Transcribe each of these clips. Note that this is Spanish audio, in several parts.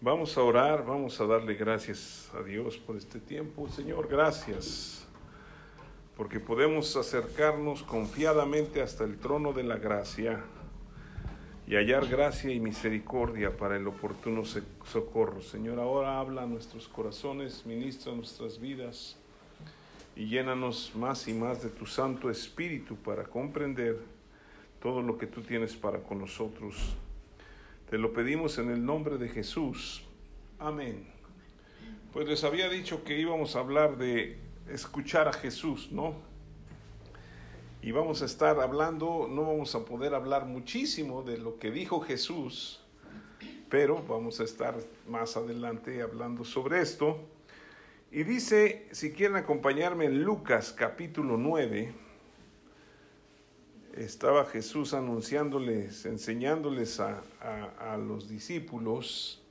Vamos a orar, vamos a darle gracias a Dios por este tiempo. Señor, gracias, porque podemos acercarnos confiadamente hasta el trono de la gracia y hallar gracia y misericordia para el oportuno socorro. Señor, ahora habla a nuestros corazones, ministra nuestras vidas y llénanos más y más de tu Santo Espíritu para comprender todo lo que tú tienes para con nosotros. Te lo pedimos en el nombre de Jesús. Amén. Pues les había dicho que íbamos a hablar de escuchar a Jesús, ¿no? y vamos a estar hablando, no vamos a poder hablar muchísimo de lo que dijo Jesús, pero vamos a estar más adelante hablando sobre esto. Y dice, si quieren acompañarme en Lucas capítulo 9, estaba Jesús anunciándoles, enseñándoles a, a, los discípulos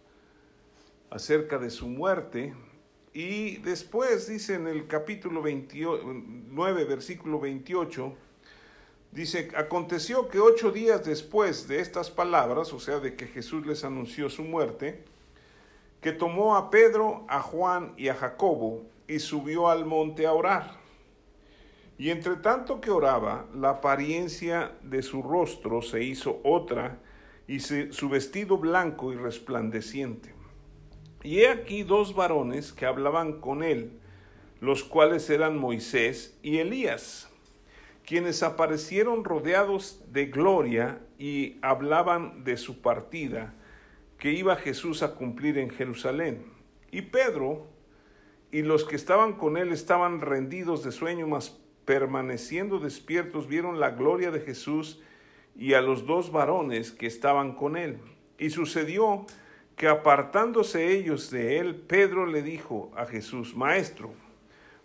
acerca de su muerte. Y después dice en el capítulo 9, versículo 28, dice, aconteció que ocho días después de estas palabras, o sea, de que Jesús les anunció su muerte, que tomó a Pedro, a Juan y a Jacobo y subió al monte a orar. Y entre tanto que oraba, la apariencia de su rostro se hizo otra y su vestido blanco y resplandeciente. Y he aquí dos varones que hablaban con él, los cuales eran Moisés y Elías, quienes aparecieron rodeados de gloria y hablaban de su partida, que iba Jesús a cumplir en Jerusalén. Y Pedro y los que estaban con él estaban rendidos de sueño, mas permaneciendo despiertos vieron la gloria de Jesús y a los dos varones que estaban con él. Y sucedió que apartándose ellos de él, Pedro le dijo a Jesús, Maestro,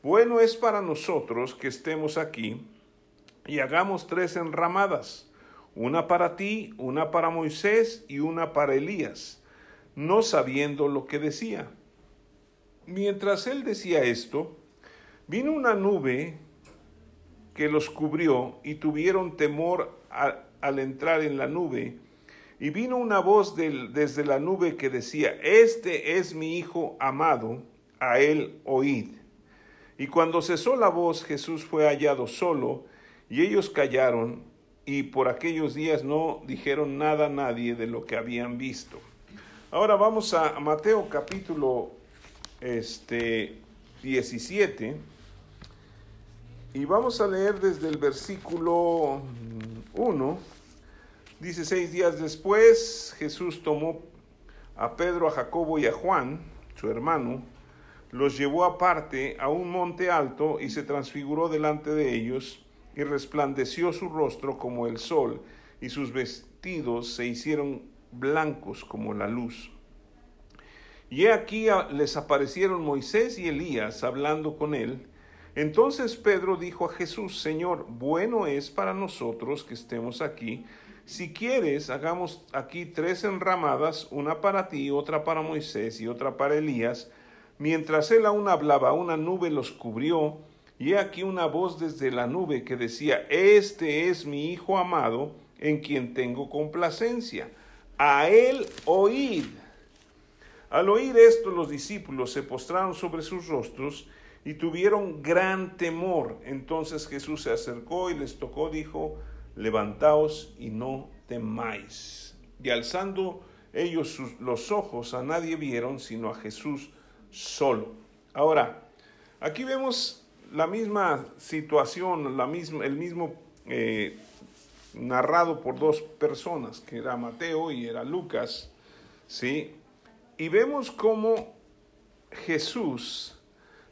bueno es para nosotros que estemos aquí y hagamos tres enramadas, una para ti, una para Moisés y una para Elías, no sabiendo lo que decía. Mientras él decía esto, vino una nube que los cubrió y tuvieron temor al entrar en la nube y vino una voz desde la nube que decía, Este es mi Hijo amado, a él oíd. Y cuando cesó la voz, Jesús fue hallado solo, y ellos callaron, y por aquellos días no dijeron nada a nadie de lo que habían visto. Ahora vamos a Mateo capítulo este, 17, y vamos a leer desde el versículo 1 Dice, seis días después Jesús tomó a Pedro, a Jacobo y a Juan, su hermano, los llevó aparte a un monte alto y se transfiguró delante de ellos y resplandeció su rostro como el sol y sus vestidos se hicieron blancos como la luz. Y he aquí les aparecieron Moisés y Elías hablando con él. Entonces Pedro dijo a Jesús, Señor, bueno es para nosotros que estemos aquí si quieres, hagamos aquí tres enramadas, una para ti, otra para Moisés y otra para Elías. Mientras él aún hablaba, una nube los cubrió, y he aquí una voz desde la nube que decía, Este es mi Hijo amado, en quien tengo complacencia. A él oíd. Al oír esto, los discípulos se postraron sobre sus rostros y tuvieron gran temor. Entonces Jesús se acercó y les tocó, dijo, levantaos y no temáis. Y alzando ellos los ojos a nadie vieron sino a Jesús solo. Ahora, aquí vemos la misma situación, la el mismo eh, narrado por dos personas, que era Mateo y era Lucas, ¿sí? Y vemos cómo Jesús,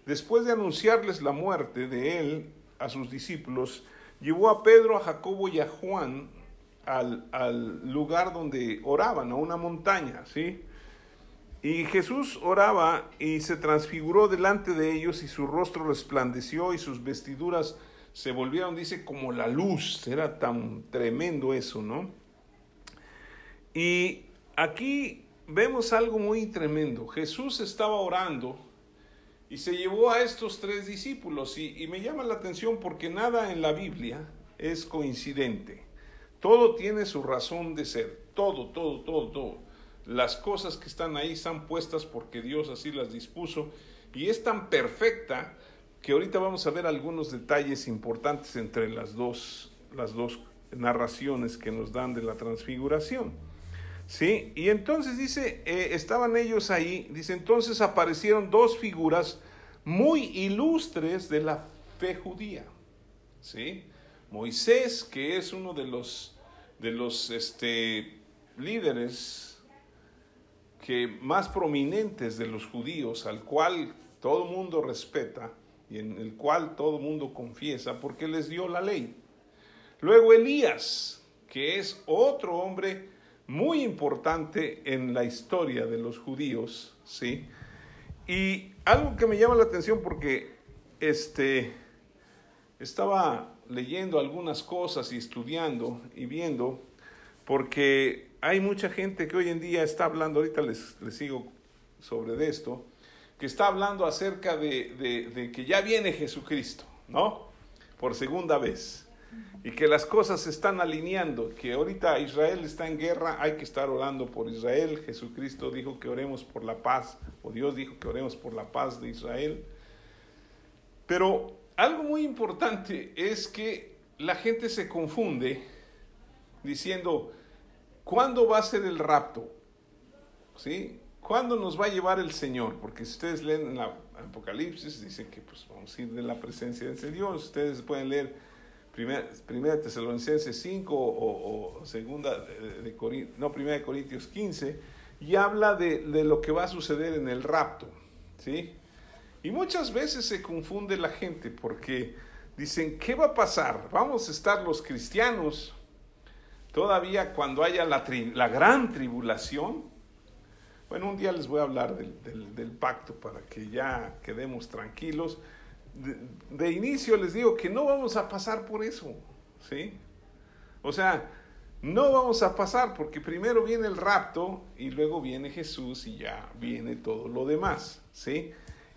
después de anunciarles la muerte de él a sus discípulos, llevó a Pedro, a Jacobo y a Juan al, lugar donde oraban, a una montaña, ¿sí? Y Jesús oraba y se transfiguró delante de ellos y su rostro resplandeció y sus vestiduras se volvieron, dice, como la luz. Era tan tremendo eso, ¿no? Y aquí vemos algo muy tremendo. Jesús estaba orando y se llevó a estos tres discípulos y, me llama la atención porque nada en la Biblia es coincidente. Todo tiene su razón de ser, todo, todo, todo, todo. las cosas que están ahí están puestas porque Dios así las dispuso y es tan perfecta que ahorita vamos a ver algunos detalles importantes entre las dos, las dos narraciones que nos dan de la transfiguración. ¿Sí? Y entonces dice, eh, estaban ellos ahí, dice, entonces aparecieron dos figuras muy ilustres de la fe judía. ¿Sí? Moisés, que es uno de los, de los este, líderes que más prominentes de los judíos, al cual todo mundo respeta y en el cual todo mundo confiesa, porque les dio la ley. Luego Elías, que es otro hombre muy importante en la historia de los judíos, ¿sí? Y algo que me llama la atención porque este, estaba leyendo algunas cosas y estudiando y viendo, porque hay mucha gente que hoy en día está hablando, ahorita les, les sigo sobre esto, que está hablando acerca de, de que ya viene Jesucristo, ¿no? Por segunda vez y que las cosas se están alineando, que ahorita Israel está en guerra, hay que estar orando por Israel. Jesucristo dijo que oremos por la paz, o Dios dijo que oremos por la paz de Israel. Pero algo muy importante es que la gente se confunde diciendo, ¿cuándo va a ser el rapto? ¿Sí? ¿Cuándo nos va a llevar el Señor? Porque si ustedes leen en la Apocalipsis, dicen que pues vamos a ir de la presencia de Dios. Ustedes pueden leer Primera, primera Tesalonicenses 5 o, segunda de, Corintios, no, primera de Corintios 15, y habla de, de, lo que va a suceder en el rapto, ¿sí? Y muchas veces se confunde la gente porque dicen, ¿qué va a pasar? ¿Vamos a estar los cristianos todavía cuando haya la, la gran tribulación? Bueno, un día les voy a hablar del, del, del pacto para que ya quedemos tranquilos de, inicio les digo que no vamos a pasar por eso, ¿sí? O sea, no vamos a pasar porque primero viene el rapto y luego viene Jesús y ya viene todo lo demás, ¿sí?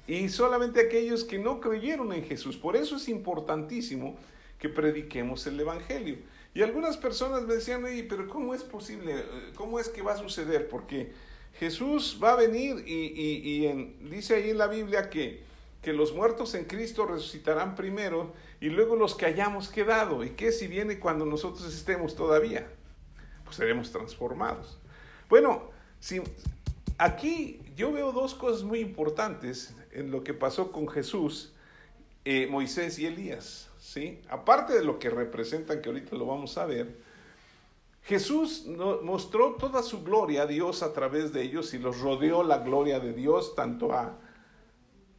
Y solamente aquellos que no creyeron en Jesús. Por eso es importantísimo que prediquemos el Evangelio. Y algunas personas me decían, pero ¿cómo es posible? ¿Cómo es que va a suceder? Porque Jesús va a venir y, dice ahí en la Biblia que que los muertos en Cristo resucitarán primero y luego los que hayamos quedado. ¿Y qué si viene cuando nosotros estemos todavía? Pues seremos transformados. Bueno, si, aquí yo veo dos cosas muy importantes en lo que pasó con Jesús, eh, Moisés y Elías. ¿sí? Aparte de lo que representan, que ahorita lo vamos a ver, Jesús mostró toda su gloria a Dios a través de ellos y los rodeó la gloria de Dios tanto a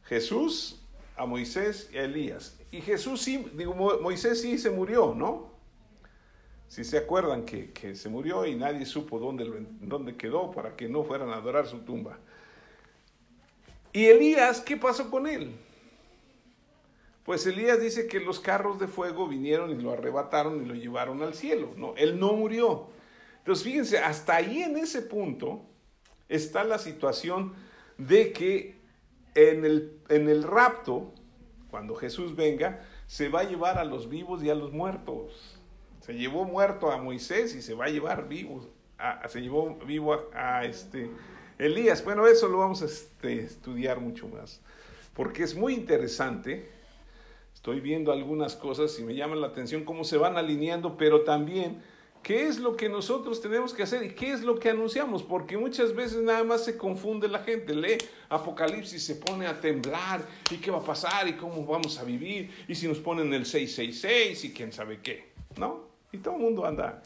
Jesús, a Moisés y a Elías. Y Jesús sí, digo, Moisés sí se murió, ¿no? Si se acuerdan que, se murió y nadie supo dónde, dónde quedó para que no fueran a adorar su tumba. ¿Y Elías qué pasó con él? Pues Elías dice que los carros de fuego vinieron y lo arrebataron y lo llevaron al cielo. No, él no murió. Entonces fíjense, hasta ahí en ese punto está la situación de que en el, en el rapto, cuando Jesús venga, se va a llevar a los vivos y a los muertos. Se llevó muerto a Moisés y se va a llevar vivos, se llevó vivo a, este Elías. Bueno, eso lo vamos a este, estudiar mucho más, porque es muy interesante. Estoy viendo algunas cosas y me llaman la atención cómo se van alineando, pero también ¿Qué es lo que nosotros tenemos que hacer y qué es lo que anunciamos? Porque muchas veces nada más se confunde la gente, lee Apocalipsis, se pone a temblar y qué va a pasar y cómo vamos a vivir y si nos ponen el 666 y quién sabe qué, ¿no? Y todo el mundo anda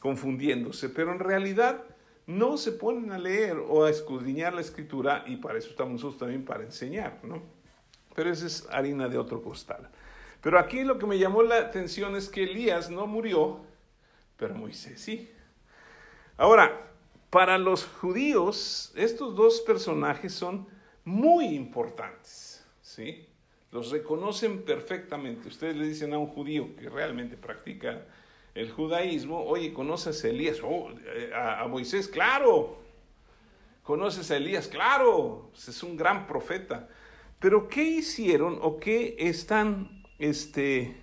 confundiéndose, pero en realidad no se ponen a leer o a escudriñar la escritura y para eso estamos nosotros también para enseñar, ¿no? Pero esa es harina de otro costal. Pero aquí lo que me llamó la atención es que Elías no murió, pero Moisés sí. Ahora, para los judíos, estos dos personajes son muy importantes, ¿sí? Los reconocen perfectamente. Ustedes le dicen a un judío que realmente practica el judaísmo, oye, ¿conoces a Elías? Oh, eh, a, Moisés, claro. ¿Conoces a Elías? Claro. Es un gran profeta. Pero ¿qué hicieron o qué están, este,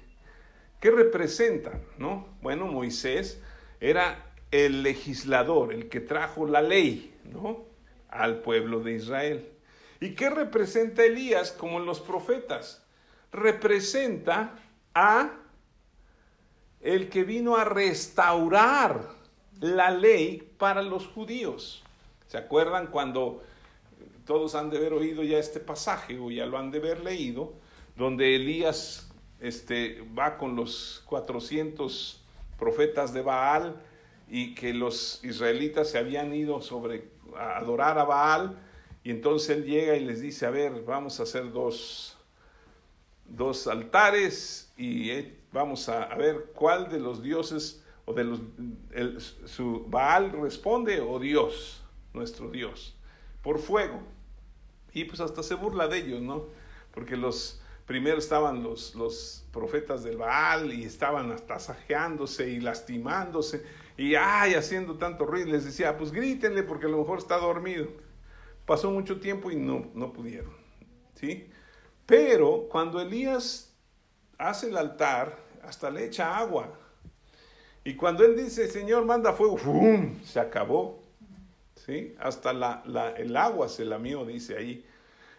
¿Qué representan? ¿no? Bueno, Moisés era el legislador, el que trajo la ley, ¿no? Al pueblo de Israel. ¿Y qué representa Elías como los profetas? Representa a el que vino a restaurar la ley para los judíos. ¿Se acuerdan cuando todos han de haber oído ya este pasaje o ya lo han de haber leído, donde Elías este, va con los 400 profetas de Baal y que los israelitas se habían ido sobre a adorar a Baal y entonces él llega y les dice, a ver, vamos a hacer dos, dos altares y eh, vamos a, ver cuál de los dioses o de los, su Baal responde o Dios, nuestro Dios, por fuego. Y pues hasta se burla de ellos, ¿no? Porque los, primero estaban los, los profetas del Baal y estaban hasta sajeándose y lastimándose y ay, haciendo tanto ruido. Les decía, pues grítenle porque a lo mejor está dormido. Pasó mucho tiempo y no, no pudieron. ¿sí? Pero cuando Elías hace el altar, hasta le echa agua. Y cuando él dice, Señor, manda fuego, ¡fum! se acabó. ¿sí? Hasta la, la, el agua se lamió, dice ahí.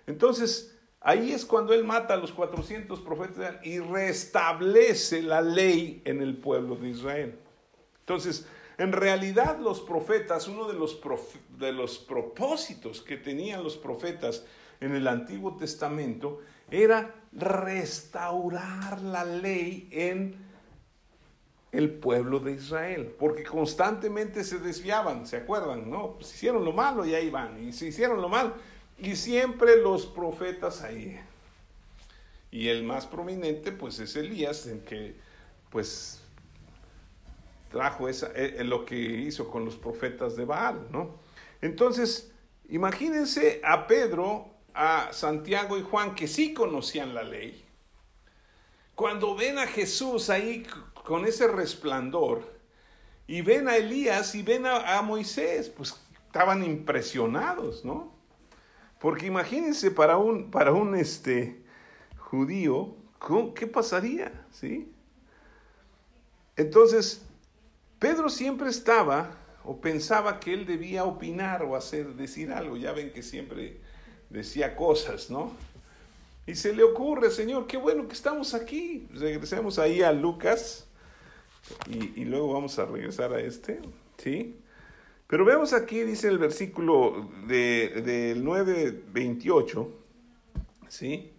Entonces, ahí es cuando él mata a los 400 profetas y restablece la ley en el pueblo de Israel. Entonces, en realidad los profetas, uno de los, de los propósitos que tenían los profetas en el Antiguo Testamento era restaurar la ley en el pueblo de Israel, porque constantemente se desviaban, ¿se acuerdan? No, pues hicieron lo malo y ahí van, y se hicieron lo malo, y siempre los profetas ahí. Y el más prominente, pues es Elías, en que, pues, trajo esa, eh, eh, lo que hizo con los profetas de Baal, ¿no? Entonces, imagínense a Pedro, a Santiago y Juan, que sí conocían la ley, cuando ven a Jesús ahí con ese resplandor, y ven a Elías y ven a, Moisés, pues estaban impresionados, ¿no? Porque imagínense para un, para un este, judío, ¿qué pasaría? ¿Sí? Entonces, Pedro siempre estaba o pensaba que él debía opinar o hacer, decir algo. Ya ven que siempre decía cosas, ¿no? Y se le ocurre, Señor, qué bueno que estamos aquí. Regresemos ahí a Lucas y, luego vamos a regresar a este, ¿sí? Pero vemos aquí, dice el versículo del de, 9.28, ¿sí?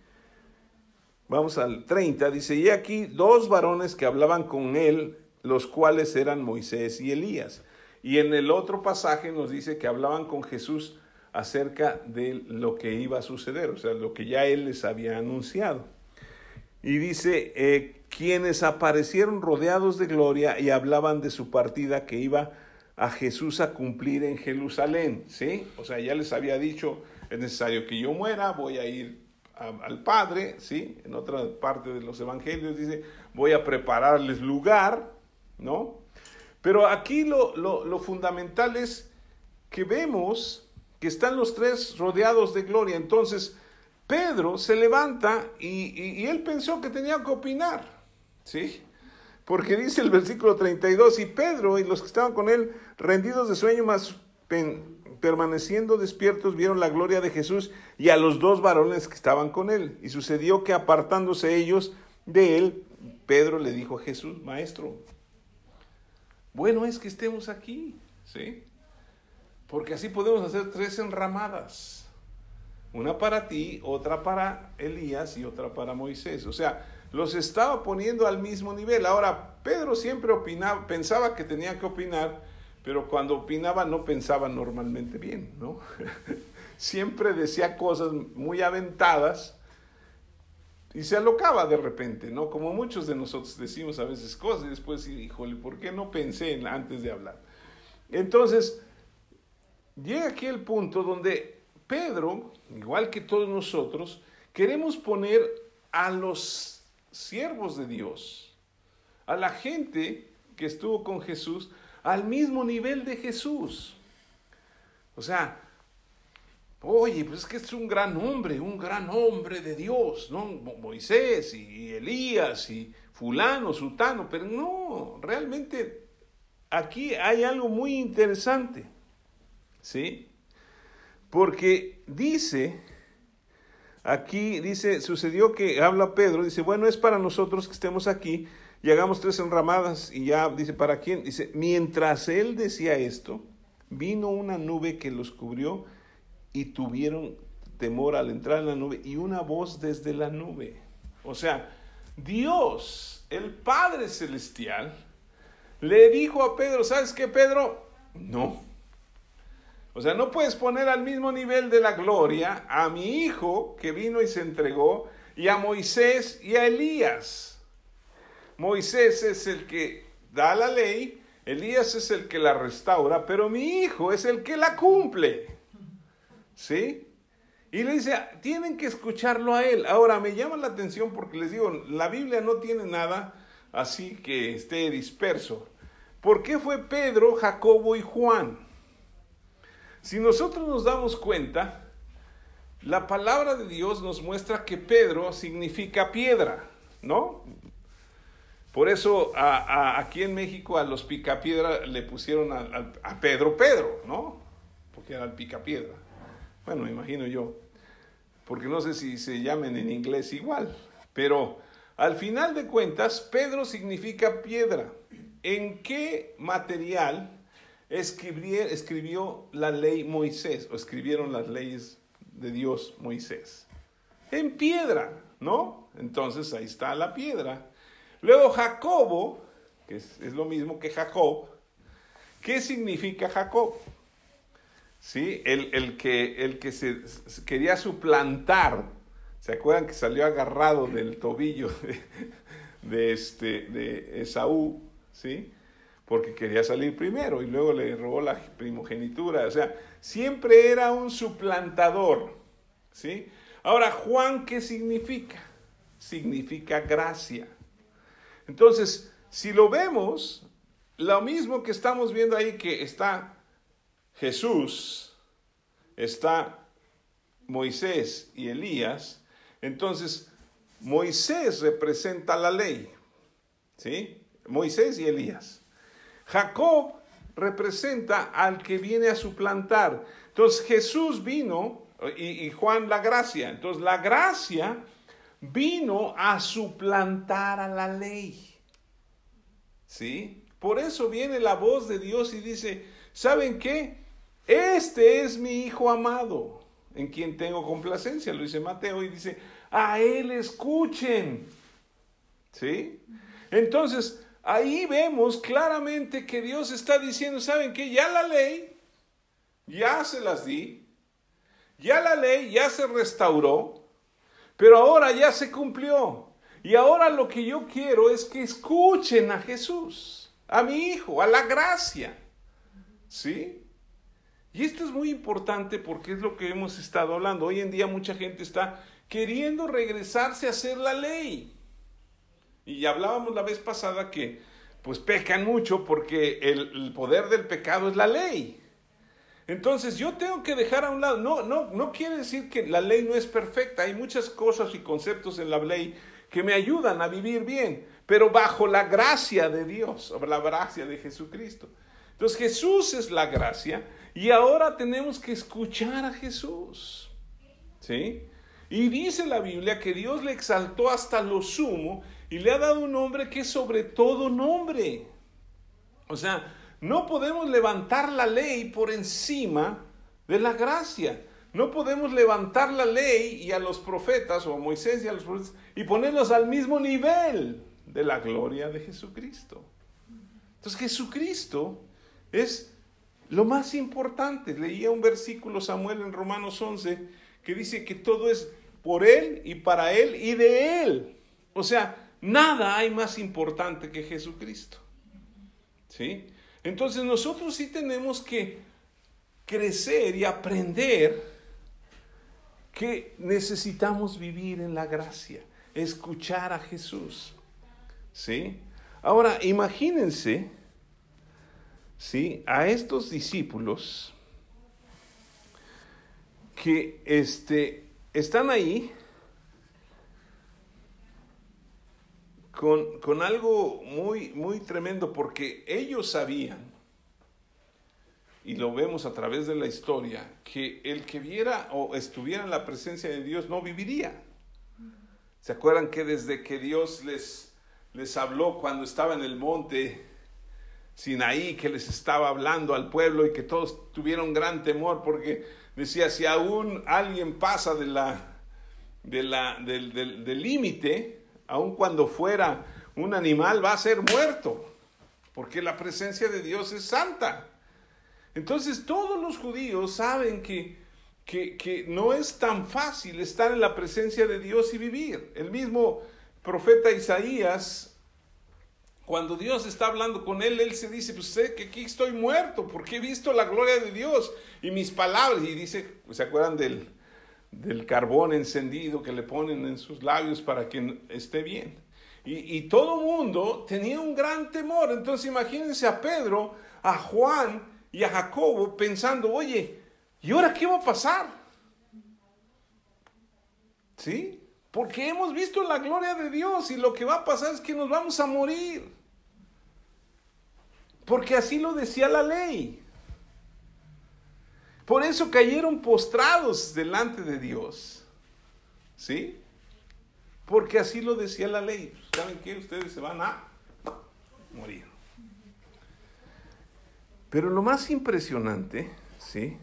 Vamos al 30, dice, y aquí dos varones que hablaban con él los cuales eran Moisés y Elías. Y en el otro pasaje nos dice que hablaban con Jesús acerca de lo que iba a suceder, o sea, lo que ya él les había anunciado. Y dice, eh, quienes aparecieron rodeados de gloria y hablaban de su partida que iba a Jesús a cumplir en Jerusalén, ¿sí? O sea, ya les había dicho, es necesario que yo muera, voy a ir al Padre, ¿sí? En otra parte de los evangelios dice, voy a prepararles lugar, ¿no? Pero aquí lo, fundamental es que vemos que están los tres rodeados de gloria. Entonces, Pedro se levanta y, él pensó que tenía que opinar, ¿sí? Porque dice el versículo 32, y Pedro y los que estaban con él, rendidos de sueño, más permaneciendo despiertos, vieron la gloria de Jesús y a los dos varones que estaban con él. Y sucedió que apartándose ellos de él, Pedro le dijo a Jesús, Maestro, bueno es que estemos aquí, ¿sí? Porque así podemos hacer tres enramadas. Una para ti, otra para Elías y otra para Moisés. O sea, los estaba poniendo al mismo nivel. Ahora, Pedro siempre opinaba, pensaba que tenía que opinar, pero cuando opinaba no pensaba normalmente bien, ¿no? siempre decía cosas muy aventadas y se alocaba de repente, ¿no? Como muchos de nosotros decimos a veces cosas y después, híjole, ¿por qué no pensé en, antes de hablar? Entonces, llega aquí el punto donde Pedro, igual que todos nosotros, queremos poner a los siervos de Dios, a la gente que estuvo con Jesús, al mismo nivel de Jesús. O sea, Oye, pues es que es un gran hombre, un gran hombre de Dios, ¿no? Moisés y Elías y fulano, sultano, pero no, realmente aquí hay algo muy interesante, ¿sí? Porque dice, aquí dice, sucedió que habla Pedro, dice, bueno, es para nosotros que estemos aquí y hagamos tres enramadas y ya dice, ¿para quién? Dice, mientras él decía esto, vino una nube que los cubrió y tuvieron temor al entrar en la nube y una voz desde la nube. O sea, Dios, el Padre Celestial, le dijo a Pedro, ¿sabes qué, Pedro? No. O sea, no puedes poner al mismo nivel de la gloria a mi hijo que vino y se entregó y a Moisés y a Elías. Moisés es el que da la ley, Elías es el que la restaura, pero mi hijo es el que la cumple. ¿Sí? Y le dice, tienen que escucharlo a él. Ahora, me llama la atención porque les digo, la Biblia no tiene nada así que esté disperso. ¿Por qué fue Pedro, Jacobo y Juan? Si nosotros nos damos cuenta, la palabra de Dios nos muestra que Pedro significa piedra, ¿no? Por eso aquí en México a los picapiedra le pusieron a, Pedro Pedro, ¿no? Porque era el picapiedra. Bueno, me imagino yo, porque no sé si se llamen en inglés igual, pero al final de cuentas, Pedro significa piedra. ¿En qué material escribió, la ley Moisés o escribieron las leyes de Dios Moisés? En piedra, ¿no? Entonces ahí está la piedra. Luego Jacobo, que es, es lo mismo que Jacob, ¿qué significa Jacob? ¿sí? El, que, el que se, quería suplantar, ¿se acuerdan que salió agarrado del tobillo de, este, de Esaú, ¿sí? Porque quería salir primero y luego le robó la primogenitura, o sea, siempre era un suplantador, ¿sí? Ahora, Juan, ¿qué significa? Significa gracia. Entonces, si lo vemos, lo mismo que estamos viendo ahí que está Jesús, está Moisés y Elías, entonces Moisés representa la ley, ¿sí? Moisés y Elías. Jacob representa al que viene a suplantar. Entonces Jesús vino y, y, Juan la gracia. Entonces la gracia vino a suplantar a la ley. ¿Sí? Por eso viene la voz de Dios y dice, ¿saben qué? Este es mi Hijo amado, en quien tengo complacencia, lo dice Mateo y dice, a Él escuchen. ¿Sí? Entonces, ahí vemos claramente que Dios está diciendo, ¿saben qué? Ya la ley, ya se las di, ya la ley ya se restauró, pero ahora ya se cumplió. Y ahora lo que yo quiero es que escuchen a Jesús, a mi Hijo, a la gracia. ¿Sí? Y esto es muy importante porque es lo que hemos estado hablando. Hoy en día mucha gente está queriendo regresarse a hacer la ley. Y hablábamos la vez pasada que pues pecan mucho porque el, poder del pecado es la ley. Entonces yo tengo que dejar a un lado, no, no, no quiere decir que la ley no es perfecta, hay muchas cosas y conceptos en la ley que me ayudan a vivir bien, pero bajo la gracia de Dios, o la gracia de Jesucristo. Entonces Jesús es la gracia y ahora tenemos que escuchar a Jesús. ¿Sí? Y dice la Biblia que Dios le exaltó hasta lo sumo y le ha dado un nombre que es sobre todo nombre. O sea, no podemos levantar la ley por encima de la gracia. No podemos levantar la ley y a los profetas o a Moisés y a los profetas y ponerlos al mismo nivel de la gloria de Jesucristo. Entonces Jesucristo es lo más importante, leía un versículo Samuel en Romanos 11 que dice que todo es por Él y para Él y de Él. O sea, nada hay más importante que Jesucristo. ¿Sí? Entonces nosotros sí tenemos que crecer y aprender que necesitamos vivir en la gracia, escuchar a Jesús. ¿Sí? Ahora, imagínense ¿sí? a estos discípulos que este, están ahí con, con algo muy, muy tremendo, porque ellos sabían, y lo vemos a través de la historia, que el que viera o estuviera en la presencia de Dios no viviría. ¿Se acuerdan que desde que Dios les, les habló cuando estaba en el monte Sinaí, que les estaba hablando al pueblo y que todos tuvieron gran temor porque decía, si aún alguien pasa de la, de la, del límite, aun cuando fuera un animal, va a ser muerto, porque la presencia de Dios es santa. Entonces todos los judíos saben que, que, que, no es tan fácil estar en la presencia de Dios y vivir. El mismo profeta Isaías, cuando Dios está hablando con él, él se dice, pues sé que aquí estoy muerto, porque he visto la gloria de Dios y mis palabras. Y dice, ¿se acuerdan del, del carbón encendido que le ponen en sus labios para que esté bien? Y, y todo el mundo tenía un gran temor. Entonces imagínense a Pedro, a Juan, y a Jacobo pensando, oye, ¿y ahora qué va a pasar? ¿Sí? Porque hemos visto la gloria de Dios y lo que va a pasar es que nos vamos a morir. Porque así lo decía la ley. Por eso cayeron postrados delante de Dios. ¿Sí? Porque así lo decía la ley. ¿Saben qué? Ustedes se van a morir. Pero lo más impresionante, ¿sí?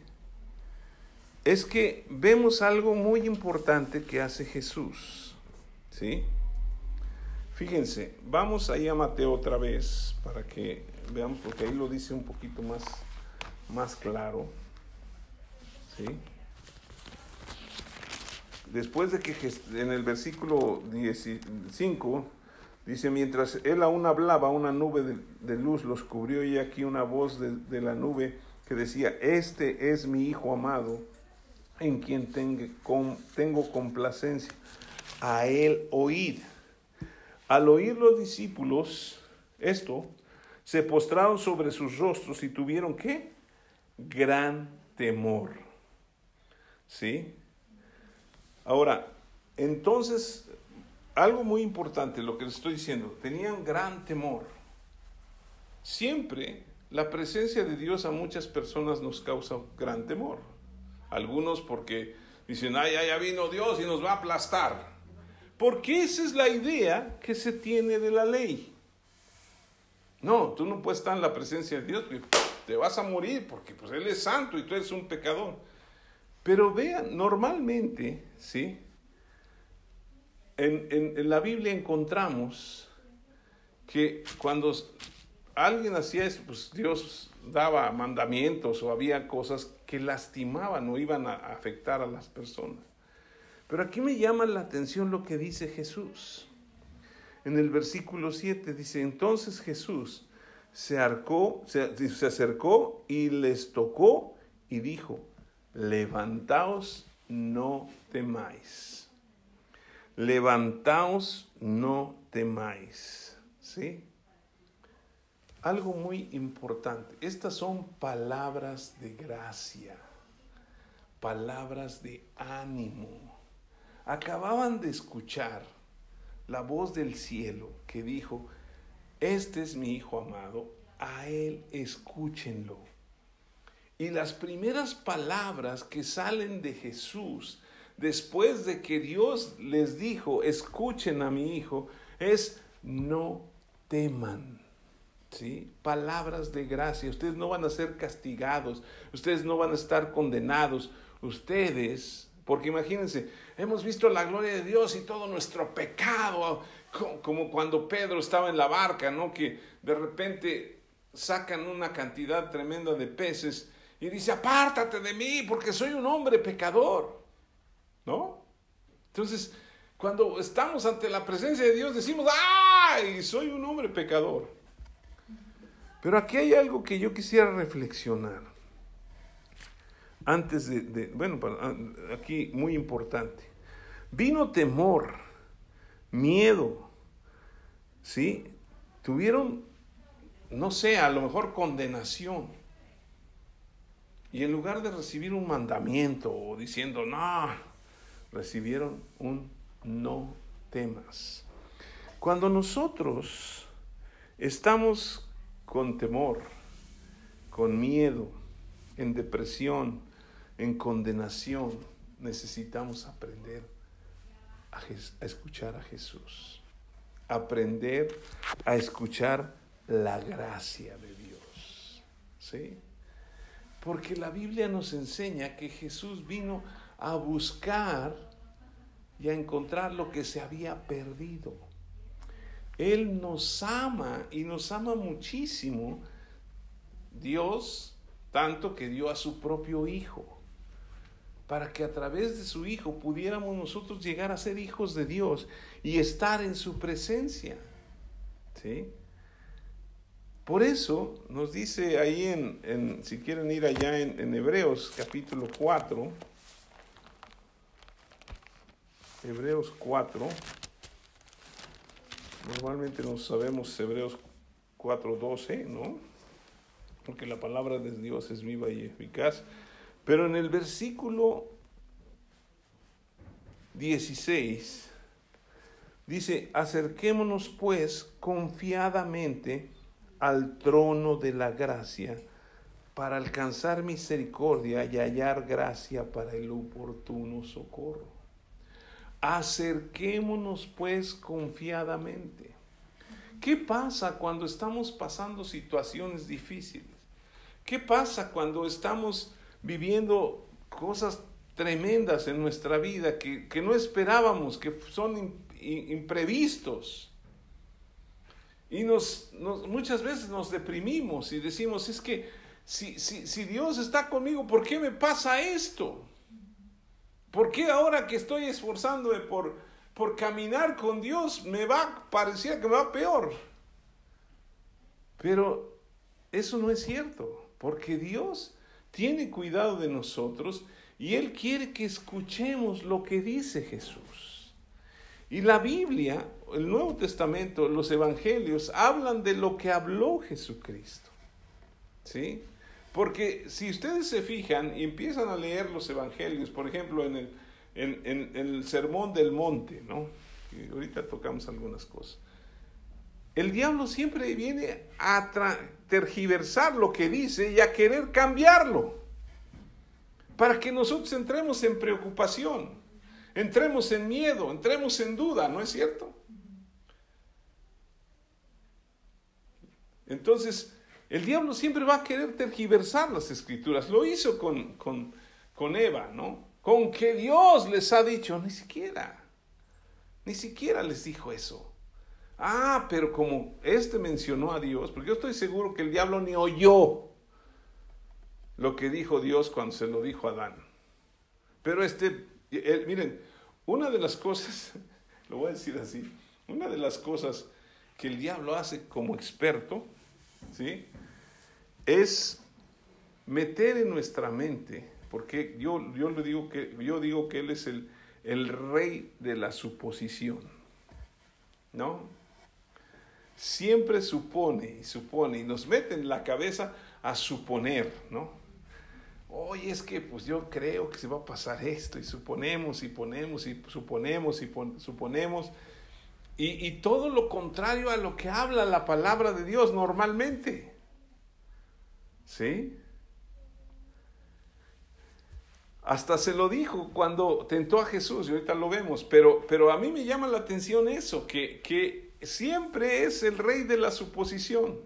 Es que vemos algo muy importante que hace Jesús, ¿sí? Fíjense, vamos ahí a Mateo otra vez para que veamos, porque ahí lo dice un poquito más, más claro, ¿sí? Después de que en el versículo 15 Dice, mientras él aún hablaba, una nube de, luz los cubrió y aquí una voz de, la nube que decía, este es mi Hijo amado, en quien tengo complacencia. A él oíd. Al oír los discípulos esto, se postraron sobre sus rostros y tuvieron qué? Gran temor. ¿Sí? Ahora, entonces algo muy importante, lo que les estoy diciendo, tenían gran temor. Siempre la presencia de Dios a muchas personas nos causa gran temor. Algunos porque dicen, ay, ya vino Dios y nos va a aplastar. Porque esa es la idea que se tiene de la ley. No, tú no puedes estar en la presencia de Dios, te vas a morir porque pues Él es santo y tú eres un pecador. Pero vean, normalmente, ¿sí? en, la Biblia encontramos que cuando alguien hacía eso, pues Dios daba mandamientos o había cosas que lastimaban o iban a afectar a las personas. Pero aquí me llama la atención lo que dice Jesús. En el versículo 7 dice, entonces Jesús se, arcó, se, se acercó y les tocó y dijo, levantaos, no temáis levantaos, no temáis. ¿Sí? Algo muy importante. Estas son palabras de gracia, palabras de ánimo. Acababan de escuchar la voz del cielo que dijo, este es mi Hijo amado, a Él escúchenlo. Y las primeras palabras que salen de Jesús después de que Dios les dijo, escuchen a mi hijo, es no teman. ¿Sí? Palabras de gracia. Ustedes no van a ser castigados, ustedes no van a estar condenados. Ustedes, porque imagínense, hemos visto la gloria de Dios y todo nuestro pecado, como cuando Pedro estaba en la barca, ¿no? Que de repente sacan una cantidad tremenda de peces y dice, apártate de mí porque soy un hombre pecador. ¿no? Entonces, cuando estamos ante la presencia de Dios, decimos, ¡ay! Soy un hombre pecador. Pero aquí hay algo que yo quisiera reflexionar. Antes de, bueno, ah, aquí muy importante. Vino temor, miedo, ¿sí? Tuvieron, no sé, a lo mejor condenación. Y en lugar de recibir un mandamiento o diciendo, no, recibieron un no temas. Cuando nosotros estamos con temor, con miedo, en depresión, en condenación, necesitamos aprender a, escuchar a Jesús. Aprender a escuchar la gracia de Dios. ¿Sí? Porque la Biblia nos enseña que Jesús vino a buscar y a encontrar lo que se había perdido. Él nos ama y nos ama muchísimo. Dios, tanto que dio a su propio Hijo para que a través de su Hijo pudiéramos nosotros llegar a ser hijos de Dios y estar en su presencia. ¿Sí? Por eso nos dice ahí en, si quieren ir allá en, en Hebreos capítulo 4, Hebreos 4, normalmente no sabemos Hebreos 4.12, ¿no? Porque la palabra de Dios es viva y eficaz. Pero en el versículo 16 dice, acerquémonos pues confiadamente al trono de la gracia para alcanzar misericordia y hallar gracia para el oportuno socorro. Acerquémonos pues confiadamente. ¿Qué pasa cuando estamos pasando situaciones difíciles? ¿Qué pasa cuando estamos viviendo cosas tremendas en nuestra vida que, no esperábamos, que son imprevistos. Y nos, muchas veces nos deprimimos y decimos, es que si, si, Dios está conmigo, ¿por qué me pasa esto? ¿Por qué ahora que estoy esforzándome por, por caminar con Dios me va, parecía que me va peor? Pero eso no es cierto, porque Dios tiene cuidado de nosotros y Él quiere que escuchemos lo que dice Jesús. Y la Biblia, el Nuevo Testamento, los Evangelios hablan de lo que habló Jesucristo. ¿Sí? Porque si ustedes se fijan y empiezan a leer los Evangelios, por ejemplo, en el, en, el Sermón del Monte, ¿no? Y ahorita tocamos algunas cosas. El diablo siempre viene a tergiversar lo que dice y a querer cambiarlo. Para que nosotros entremos en preocupación, entremos en miedo, entremos en duda, ¿no es cierto? Entonces, el diablo siempre va a querer tergiversar las escrituras. Lo hizo con, con, con Eva, ¿no? Con que Dios les ha dicho, ni siquiera, ni siquiera les dijo eso. Ah, pero como este mencionó a Dios, porque yo estoy seguro que el diablo ni oyó lo que dijo Dios cuando se lo dijo a Adán. Pero este, miren, una de las cosas, lo voy a decir así, una de las cosas que el diablo hace como experto, ¿sí? Es meter en nuestra mente, porque yo, yo le digo que, yo digo que él es el, el rey de la suposición, ¿no? siempre supone y supone y nos mete en la cabeza a suponer, ¿no? Oye, es que pues yo creo que se va a pasar esto y suponemos y ponemos y suponemos y suponemos y, y todo lo contrario a lo que habla la palabra de Dios normalmente. ¿Sí? Hasta se lo dijo cuando tentó a Jesús, y ahorita lo vemos, pero, pero a mí me llama la atención eso, que, que siempre es el rey de la suposición.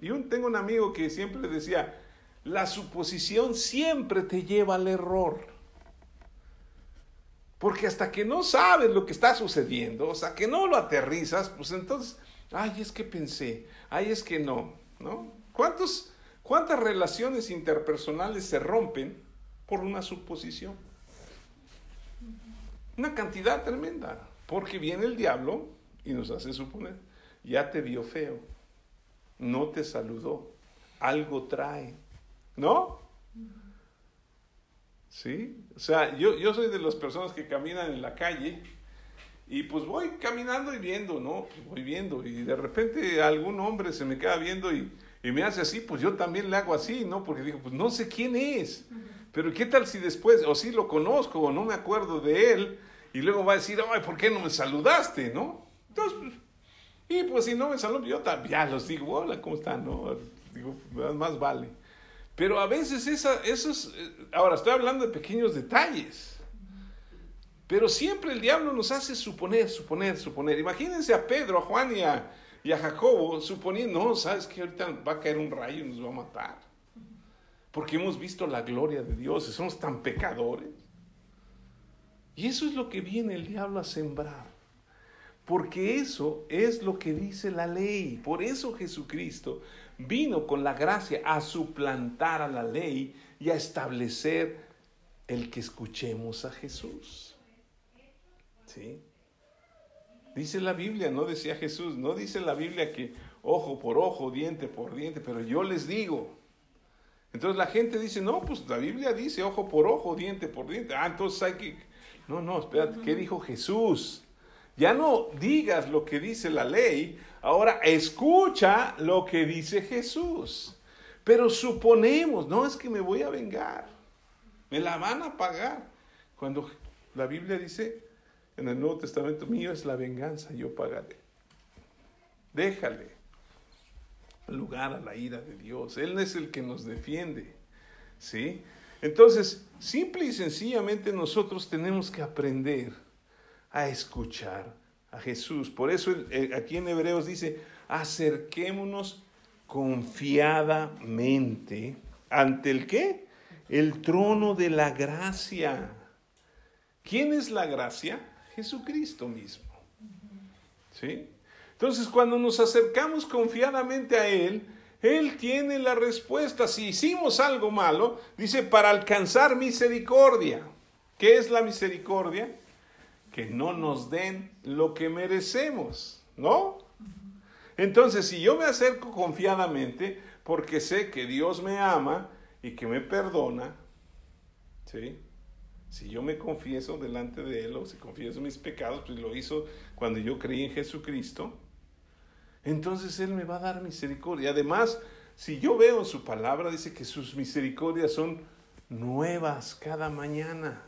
Y yo tengo un amigo que siempre decía, la suposición siempre te lleva al error. Porque hasta que no sabes lo que está sucediendo, o sea, que no lo aterrizas, pues entonces, ay, es que pensé, ay, es que no, ¿no? ¿Cuántos, ¿Cuántas relaciones interpersonales se rompen por una suposición? Una cantidad tremenda, porque viene el diablo y nos hace suponer, ya te vio feo, no te saludó, algo trae, ¿no? ¿Sí? O sea, yo, yo soy de las personas que caminan en la calle y pues voy caminando y viendo, ¿no? Pues voy viendo y de repente algún hombre se me queda viendo y, y me hace así, pues yo también le hago así, ¿no? Porque digo, pues no sé quién es. Pero ¿qué tal si después, o si lo conozco o no me acuerdo de él, y luego va a decir, ay, ¿por qué no me saludaste, no? Entonces, Y pues si no me saludan, yo también ya los digo, hola, ¿cómo están? No, digo, más vale. Pero a veces esa, esos, eh, ahora estoy hablando de pequeños detalles. Pero siempre el diablo nos hace suponer, suponer, suponer. Imagínense a Pedro, a Juan y a, y a Jacobo suponiendo, no, sabes que ahorita va a caer un rayo y nos va a matar. Porque hemos visto la gloria de Dios y somos tan pecadores. Y eso es lo que viene el diablo a sembrar. Porque eso es lo que dice la ley. Por eso Jesucristo vino con la gracia a suplantar a la ley y a establecer el que escuchemos a Jesús. ¿Sí? Dice la Biblia, no decía Jesús, no dice la Biblia que ojo por ojo, diente por diente, pero yo les digo. Entonces la gente dice, no, pues la Biblia dice ojo por ojo, diente por diente. Ah, entonces hay que... No, no, espérate, ¿qué dijo Jesús? Ya no digas lo que dice la ley, ahora escucha lo que dice Jesús. Pero suponemos, no es que me voy a vengar, me la van a pagar. Cuando la Biblia dice, en el Nuevo Testamento mío es la venganza, yo pagaré. Déjale lugar a la ira de Dios. Él es el que nos defiende. ¿Sí? Entonces, simple y sencillamente nosotros tenemos que aprender a escuchar a Jesús. Por eso aquí en Hebreos dice, acerquémonos confiadamente ante el qué? El trono de la gracia. ¿Quién es la gracia? Jesucristo mismo. ¿Sí? Entonces, cuando nos acercamos confiadamente a Él, Él tiene la respuesta. Si hicimos algo malo, dice, para alcanzar misericordia. ¿Qué es la misericordia? Que no nos den lo que merecemos, ¿no? Entonces, si yo me acerco confiadamente, porque sé que Dios me ama y que me perdona, ¿sí? Si yo me confieso delante de Él o si confieso mis pecados, pues lo hizo cuando yo creí en Jesucristo, entonces Él me va a dar misericordia. Además, si yo veo en su palabra, dice que sus misericordias son nuevas cada mañana.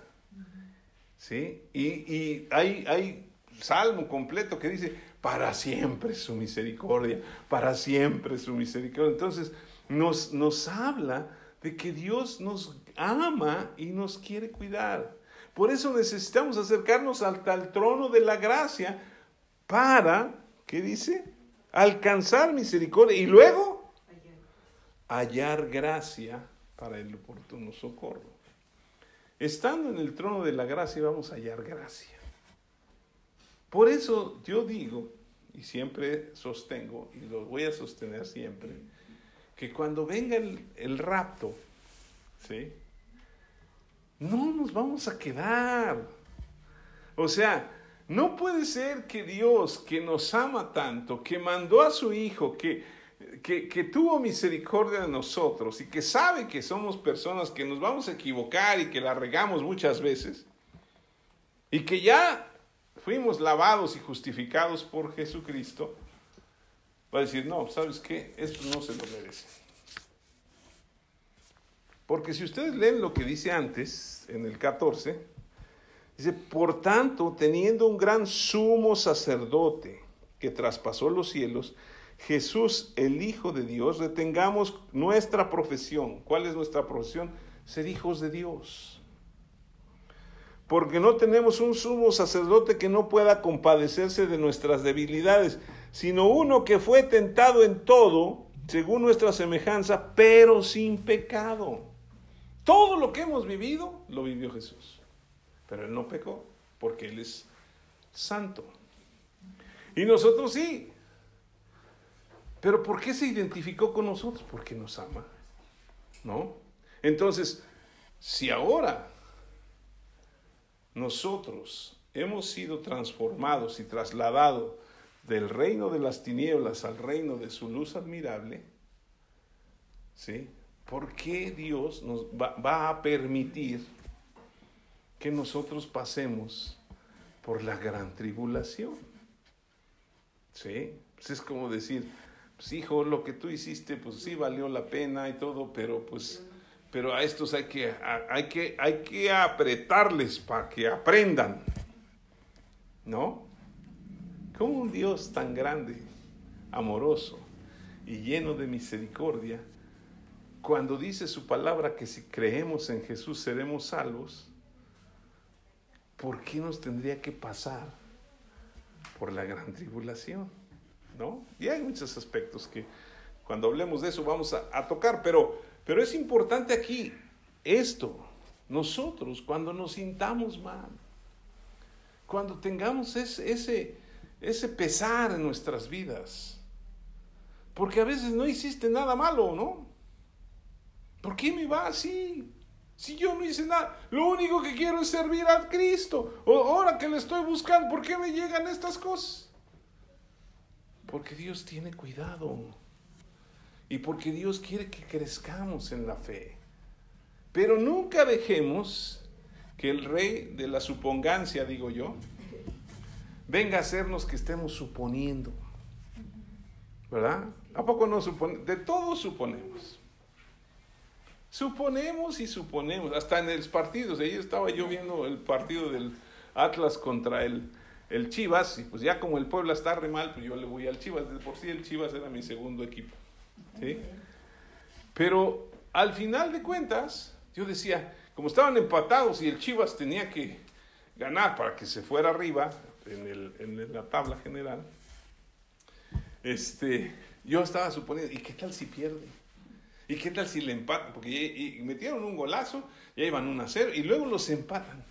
¿Sí? Y, y hay, hay salmo completo que dice, para siempre su misericordia, para siempre su misericordia. Entonces, nos, nos habla de que Dios nos ama y nos quiere cuidar. Por eso necesitamos acercarnos hasta el trono de la gracia para, ¿qué dice? Alcanzar misericordia y luego hallar gracia para el oportuno socorro. Estando en el trono de la gracia vamos a hallar gracia. Por eso yo digo, y siempre sostengo, y lo voy a sostener siempre, que cuando venga el, el rapto, ¿sí? no nos vamos a quedar. O sea, no puede ser que Dios, que nos ama tanto, que mandó a su Hijo, que, que, que, tuvo misericordia de nosotros y que sabe que somos personas que nos vamos a equivocar y que la regamos muchas veces, y que ya fuimos lavados y justificados por Jesucristo, va a decir, no, ¿sabes qué? Esto no se lo merece. Porque si ustedes leen lo que dice antes, en el 14, dice, por tanto, teniendo un gran sumo sacerdote que traspasó los cielos, Jesús, el Hijo de Dios, retengamos nuestra profesión. ¿Cuál es nuestra profesión? Ser hijos de Dios. Porque no tenemos un sumo sacerdote que no pueda compadecerse de nuestras debilidades, sino uno que fue tentado en todo, según nuestra semejanza, pero sin pecado. Todo lo que hemos vivido lo vivió Jesús. Pero Él no pecó porque Él es santo. Y nosotros sí. Pero ¿por qué se identificó con nosotros? Porque nos ama. ¿No? Entonces, si ahora nosotros hemos sido transformados y trasladados del reino de las tinieblas al reino de su luz admirable, ¿sí? ¿por qué Dios nos va, a permitir que nosotros pasemos por la gran tribulación? ¿Sí? Pues es como decir, pues hijo, lo que tú hiciste, pues sí valió la pena y todo, pero pues, pero a estos hay que, hay que, hay que apretarles para que aprendan, ¿no? ¿Cómo un Dios tan grande, amoroso y lleno de misericordia, cuando dice su palabra que si creemos en Jesús seremos salvos, ¿por qué nos tendría que pasar por la gran tribulación? ¿No? Y hay muchos aspectos que cuando hablemos de eso vamos a, tocar, pero, pero es importante aquí esto, nosotros cuando nos sintamos mal, cuando tengamos ese, ese, ese pesar en nuestras vidas, porque a veces no hiciste nada malo, ¿no? ¿Por qué me va así? Si yo no hice nada, lo único que quiero es servir a Cristo. Ahora que le estoy buscando, ¿por qué me llegan estas cosas? Porque Dios tiene cuidado. Y porque Dios quiere que crezcamos en la fe. Pero nunca dejemos que el rey de la supongancia, digo yo, venga a hacernos que estemos suponiendo. ¿Verdad? ¿A poco no suponemos? De todo suponemos. Suponemos y suponemos, hasta en los partidos. Ahí estaba yo viendo el partido del Atlas contra el, el Chivas, y pues ya como el pueblo está re mal, pues yo le voy al Chivas. De por sí el Chivas era mi segundo equipo. ¿sí? Pero al final de cuentas, yo decía, como estaban empatados y el Chivas tenía que ganar para que se fuera arriba en, el, en la tabla general, este, yo estaba suponiendo, ¿y qué tal si pierde? ¿Y qué tal si le empatan? Porque metieron un golazo, ya iban 1 a 0 y luego los empatan.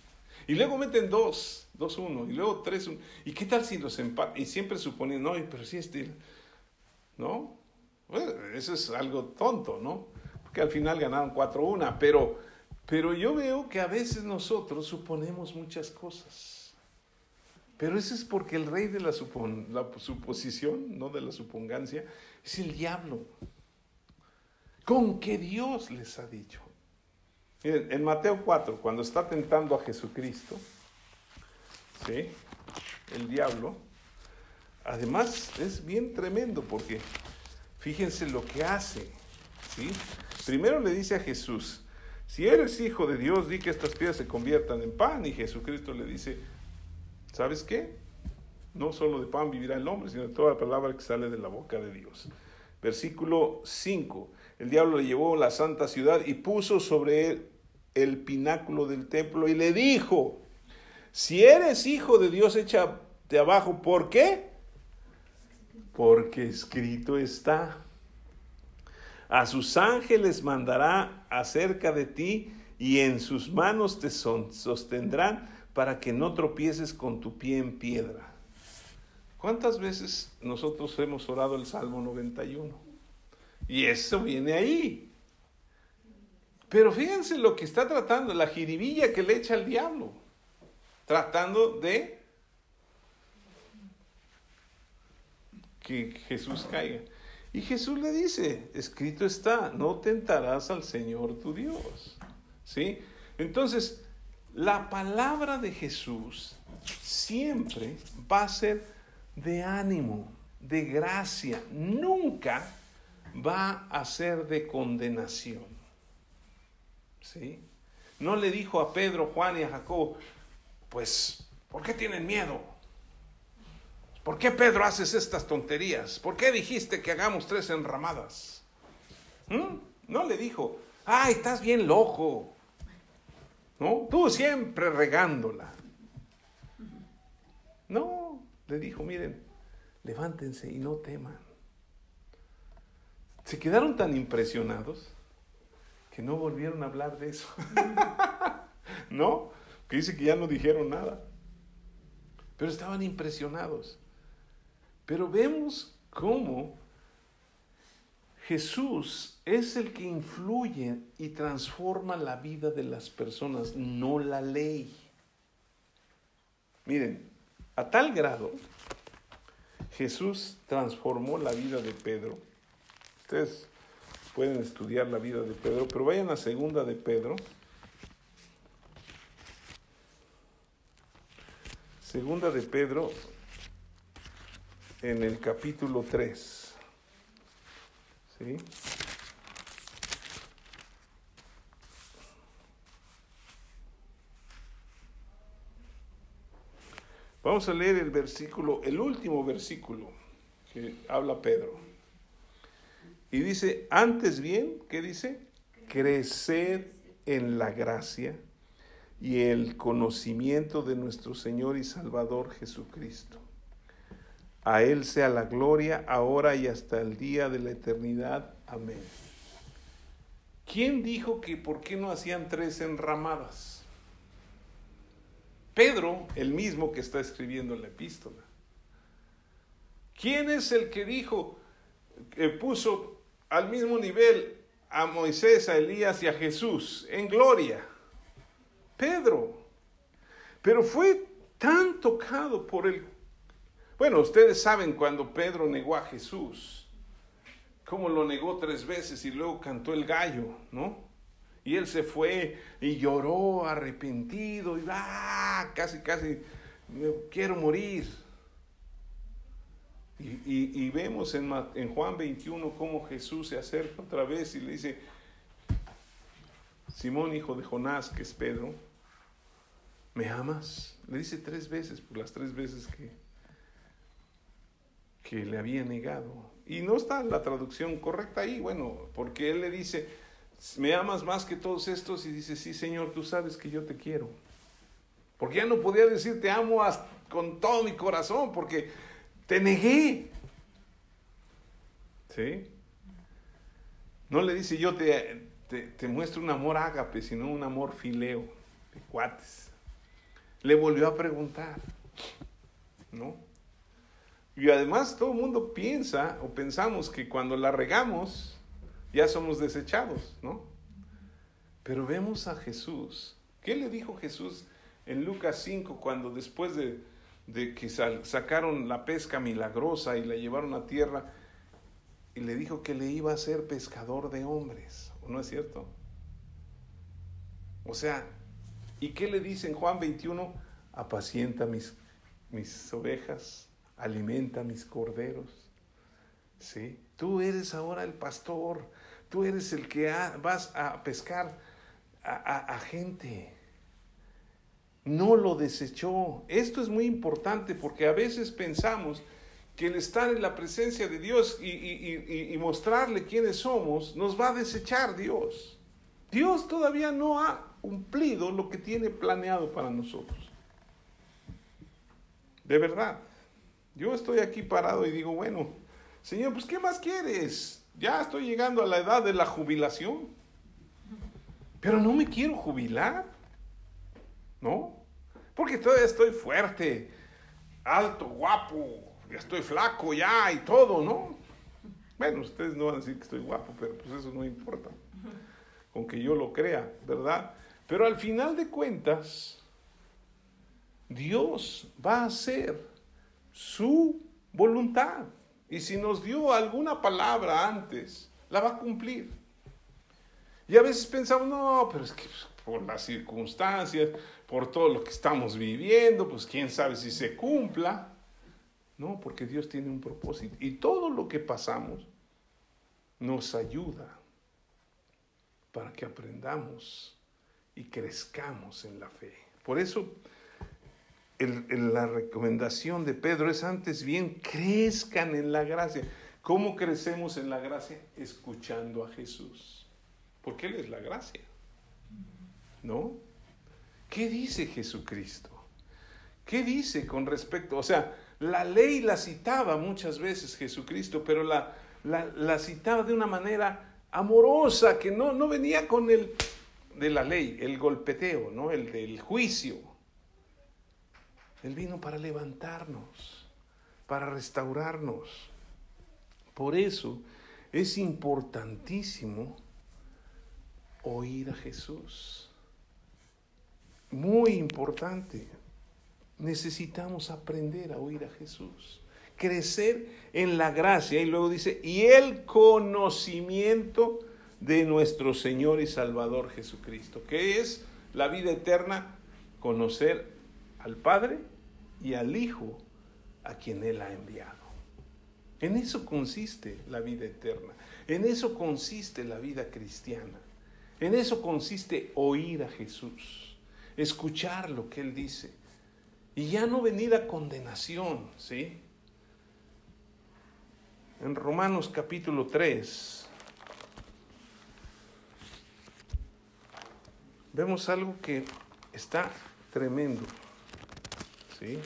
Y luego meten 2, 2 1 y luego 3 1. ¿Y qué tal si los empatan? Y siempre suponen, no, pero sí este, ¿no? Bueno, eso es algo tonto, ¿no? Porque al final ganaron 4 1, pero, pero yo veo que a veces nosotros suponemos muchas cosas. Pero eso es porque el rey de la, la suposición, no de la supongancia, es el diablo con que Dios les ha dicho. Miren, en Mateo 4, cuando está tentando a Jesucristo, ¿sí? el diablo, además es bien tremendo porque fíjense lo que hace. ¿sí? Primero le dice a Jesús, si eres hijo de Dios, di que estas piedras se conviertan en pan. Y Jesucristo le dice, ¿sabes qué? No solo de pan vivirá el hombre, sino de toda la palabra que sale de la boca de Dios. Versículo 5 el diablo le llevó a la santa ciudad y puso sobre él el pináculo del templo y le dijo, si eres hijo de Dios, échate abajo. ¿Por qué? Porque escrito está. A sus ángeles mandará acerca de ti y en sus manos te sostendrán para que no tropieces con tu pie en piedra. ¿Cuántas veces nosotros hemos orado el Salmo 91? Y eso viene ahí. Pero fíjense lo que está tratando, la jiribilla que le echa el diablo. Tratando de que Jesús caiga. Y Jesús le dice, escrito está, no tentarás al Señor tu Dios. ¿Sí? Entonces, la palabra de Jesús siempre va a ser de ánimo, de gracia, nunca va a ser de condenación. ¿Sí? No le dijo a Pedro, Juan y a Jacob, pues, ¿por qué tienen miedo? ¿Por qué Pedro haces estas tonterías? ¿Por qué dijiste que hagamos tres enramadas? ¿Mm? No le dijo, ay, estás bien loco. ¿No? Tú siempre regándola. No, le dijo, miren, levántense y no teman se quedaron tan impresionados que no volvieron a hablar de eso. ¿No? Que dice que ya no dijeron nada. Pero estaban impresionados. Pero vemos cómo Jesús es el que influye y transforma la vida de las personas, no la ley. Miren, a tal grado, Jesús transformó la vida de Pedro Ustedes pueden estudiar la vida de Pedro, pero vayan a segunda de Pedro. Segunda de Pedro en el capítulo 3. ¿Sí? Vamos a leer el versículo, el último versículo que habla Pedro. Y dice, antes bien, ¿qué dice? Crecer en la gracia y el conocimiento de nuestro Señor y Salvador Jesucristo. A Él sea la gloria ahora y hasta el día de la eternidad. Amén. ¿Quién dijo que por qué no hacían tres enramadas? Pedro, el mismo que está escribiendo la epístola. ¿Quién es el que dijo, que puso al mismo nivel a Moisés, a Elías y a Jesús en gloria? Pedro. Pero fue tan tocado por el... Bueno, ustedes saben cuando Pedro negó a Jesús, cómo lo negó tres veces y luego cantó el gallo, ¿no? Y él se fue y lloró arrepentido y ¡ah! casi, casi, quiero morir. Y, vemos en, en Juan 21 cómo Jesús se acerca otra vez y le dice, Simón, hijo de Jonás, que es Pedro, ¿me amas? Le dice tres veces, por las tres veces que, que le había negado. Y no está la traducción correcta ahí, bueno, porque él le dice, ¿me amas más que todos estos? Y dice, sí, Señor, tú sabes que yo te quiero. Porque ya no podía decir te amo con todo mi corazón, porque te negué. ¿Sí? No le dice yo te, te, te muestro un amor ágape, sino un amor fileo, de cuates le volvió a preguntar, ¿no? Y además todo el mundo piensa o pensamos que cuando la regamos ya somos desechados, ¿no? Pero vemos a Jesús. ¿Qué le dijo Jesús en Lucas 5 cuando después de, de que sacaron la pesca milagrosa y la llevaron a tierra y le dijo que le iba a ser pescador de hombres? ¿O no es cierto? O sea, ¿Y qué le dice Juan 21? Apacienta mis, mis ovejas, alimenta mis corderos. ¿Sí? Tú eres ahora el pastor, tú eres el que vas a pescar a, a, gente. No lo desechó. Esto es muy importante porque a veces pensamos que el estar en la presencia de Dios y, y, y, mostrarle quiénes somos nos va a desechar Dios. Dios todavía no ha cumplido lo que tiene planeado para nosotros. De verdad. Yo estoy aquí parado y digo, bueno, Señor, pues ¿qué más quieres? Ya estoy llegando a la edad de la jubilación. Pero no me quiero jubilar. ¿No? Porque todavía estoy fuerte, alto, guapo, ya estoy flaco ya y todo, ¿no? Bueno, ustedes no van a decir que estoy guapo, pero pues eso no importa. Aunque yo lo crea, ¿verdad? Pero al final de cuentas, Dios va a hacer su voluntad. Y si nos dio alguna palabra antes, la va a cumplir. Y a veces pensamos, no, pero es que por las circunstancias, por todo lo que estamos viviendo, pues quién sabe si se cumpla. No, porque Dios tiene un propósito. Y todo lo que pasamos nos ayuda para que aprendamos y crezcamos en la fe. Por eso la recomendación de Pedro es antes bien, crezcan en la gracia. ¿Cómo crecemos en la gracia? Escuchando a Jesús. Porque Él es la gracia. ¿No? ¿Qué dice Jesucristo? ¿Qué dice con respecto? O sea, la ley la citaba muchas veces Jesucristo, pero la, la, citaba de una manera amorosa, que no, no venía con el de la ley, el golpeteo, ¿no? el del juicio. Él vino para levantarnos, para restaurarnos. Por eso es importantísimo oír a Jesús. Muy importante. Necesitamos aprender a oír a Jesús. Crecer en la gracia. Y luego dice, y el conocimiento de nuestro Señor y Salvador Jesucristo, que es la vida eterna, conocer al Padre y al Hijo a quien Él ha enviado. En eso consiste la vida eterna, en eso consiste la vida cristiana, en eso consiste oír a Jesús, escuchar lo que Él dice y ya no venir a condenación, ¿sí? En Romanos capítulo 3 vemos algo que está tremendo, ¿sí?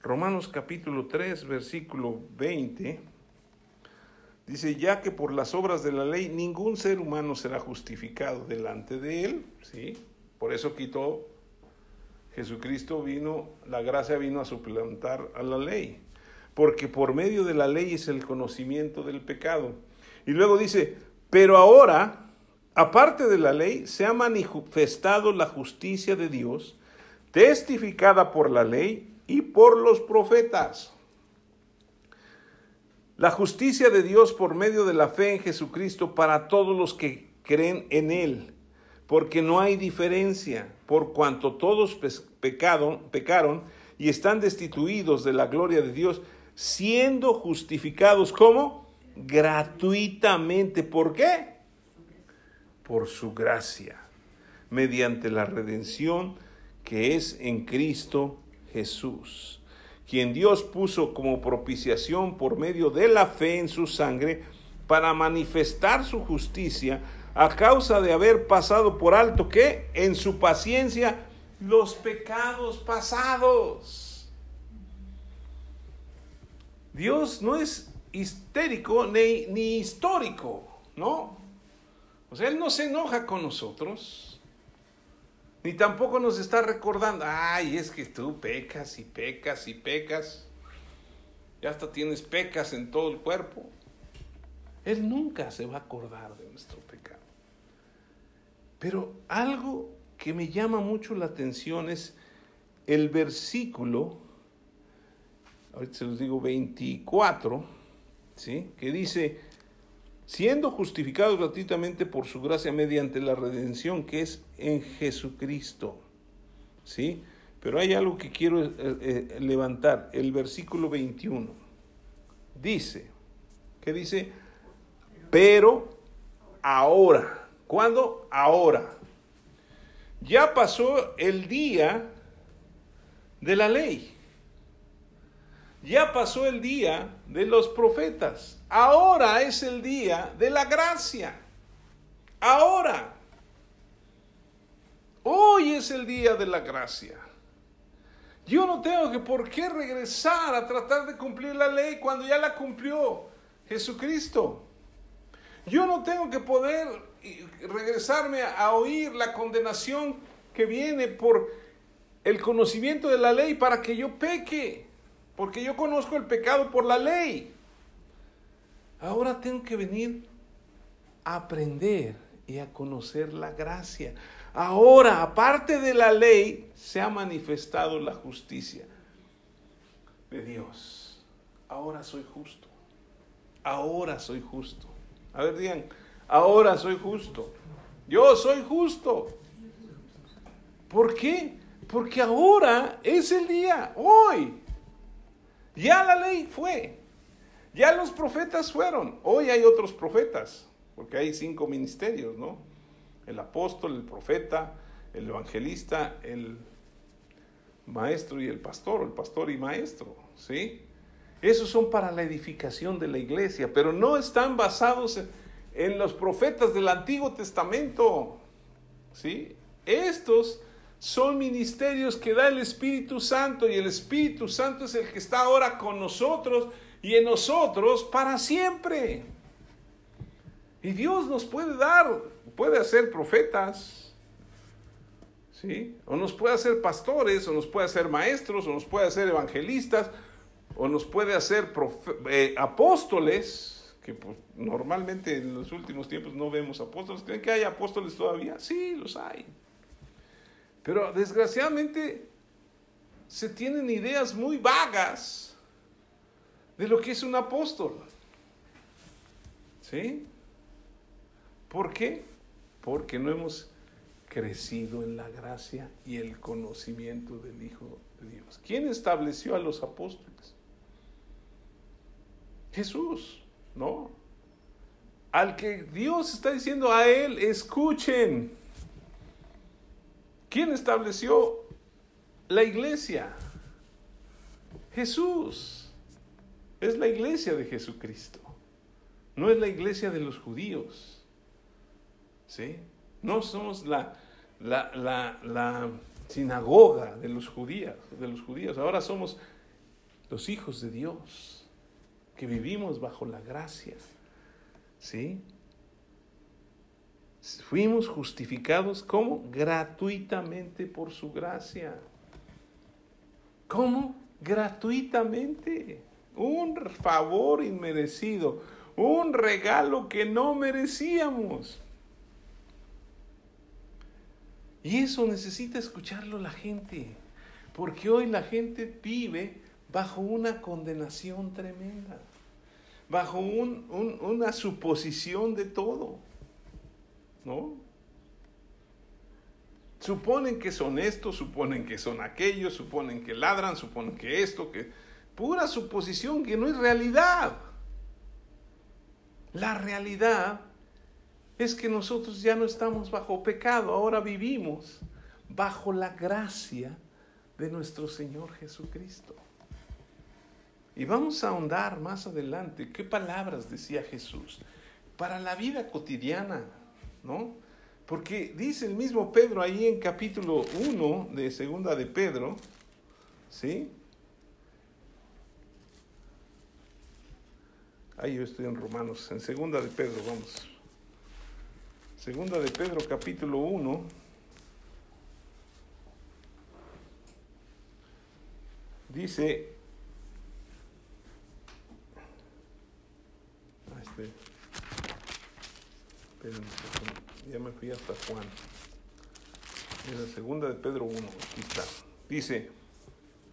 Romanos capítulo 3, versículo 20, dice, ya que por las obras de la ley ningún ser humano será justificado delante de él, ¿sí? Por eso quitó Jesucristo vino, la gracia vino a suplantar a la ley, porque por medio de la ley es el conocimiento del pecado. Y luego dice, pero ahora, aparte de la ley, se ha manifestado la justicia de Dios, testificada por la ley y por los profetas. La justicia de Dios por medio de la fe en Jesucristo para todos los que creen en Él porque no hay diferencia, por cuanto todos pecaron, pecaron y están destituidos de la gloria de Dios, siendo justificados como gratuitamente. ¿Por qué? Por su gracia, mediante la redención que es en Cristo Jesús, quien Dios puso como propiciación por medio de la fe en su sangre para manifestar su justicia a causa de haber pasado por alto que en su paciencia los pecados pasados. Dios no es histérico ni, ni histórico, ¿no? O sea, Él no se enoja con nosotros, ni tampoco nos está recordando, ay, es que tú pecas y pecas y pecas, ya hasta tienes pecas en todo el cuerpo. Él nunca se va a acordar de nuestro pecado. Pero algo que me llama mucho la atención es el versículo, ahorita se los digo 24, ¿sí? que dice, siendo justificados gratuitamente por su gracia mediante la redención que es en Jesucristo. ¿sí? Pero hay algo que quiero eh, eh, levantar, el versículo 21. Dice, que dice, pero ahora. ¿Cuándo? Ahora. Ya pasó el día de la ley. Ya pasó el día de los profetas. Ahora es el día de la gracia. Ahora. Hoy es el día de la gracia. Yo no tengo que por qué regresar a tratar de cumplir la ley cuando ya la cumplió Jesucristo. Yo no tengo que poder regresarme a oír la condenación que viene por el conocimiento de la ley para que yo peque, porque yo conozco el pecado por la ley. Ahora tengo que venir a aprender y a conocer la gracia. Ahora, aparte de la ley, se ha manifestado la justicia de Dios. Ahora soy justo. Ahora soy justo. A ver, digan, ahora soy justo. Yo soy justo. ¿Por qué? Porque ahora es el día, hoy. Ya la ley fue. Ya los profetas fueron. Hoy hay otros profetas, porque hay cinco ministerios, ¿no? El apóstol, el profeta, el evangelista, el maestro y el pastor, el pastor y maestro, ¿sí? Esos son para la edificación de la iglesia, pero no están basados en los profetas del Antiguo Testamento. ¿Sí? Estos son ministerios que da el Espíritu Santo y el Espíritu Santo es el que está ahora con nosotros y en nosotros para siempre. Y Dios nos puede dar, puede hacer profetas, ¿sí? O nos puede hacer pastores, o nos puede hacer maestros, o nos puede hacer evangelistas, o nos puede hacer eh, apóstoles, que pues, normalmente en los últimos tiempos no vemos apóstoles. ¿Creen que hay apóstoles todavía? Sí, los hay. Pero desgraciadamente se tienen ideas muy vagas de lo que es un apóstol. ¿Sí? ¿Por qué? Porque no hemos crecido en la gracia y el conocimiento del Hijo de Dios. ¿Quién estableció a los apóstoles? Jesús. ¿no? Al que Dios está diciendo a él, escuchen. ¿Quién estableció la iglesia. Jesús es la iglesia de Jesucristo. No es la iglesia de los judíos. ¿Sí? No somos la, la, la, sinagoga de los judíos, de los judíos. Ahora somos los hijos de Dios, que vivimos bajo la gracia. ¿Sí? Fuimos justificados como gratuitamente por su gracia. ¿Cómo? Gratuitamente. Un favor inmerecido, un regalo que no merecíamos. Y eso necesita escucharlo la gente, porque hoy la gente vive bajo una condenación tremenda, bajo una suposición de todo, ¿no? Suponen que son estos, suponen que son aquellos, suponen que ladran, suponen que esto, que... Pura suposición que no es realidad. La realidad es que nosotros ya no estamos bajo pecado, ahora vivimos bajo la gracia de nuestro Señor Jesucristo. Y vamos a ahondar más adelante qué palabras decía Jesús para la vida cotidiana, ¿no? Porque dice el mismo Pedro ahí en capítulo 1 de segunda de Pedro, ¿sí? Ahí yo estoy en Romanos, en segunda de Pedro, vamos. Segunda de Pedro, capítulo 1. Dice, ah, este, ya me fui hasta Juan. En la segunda de Pedro 1, aquí está. Dice,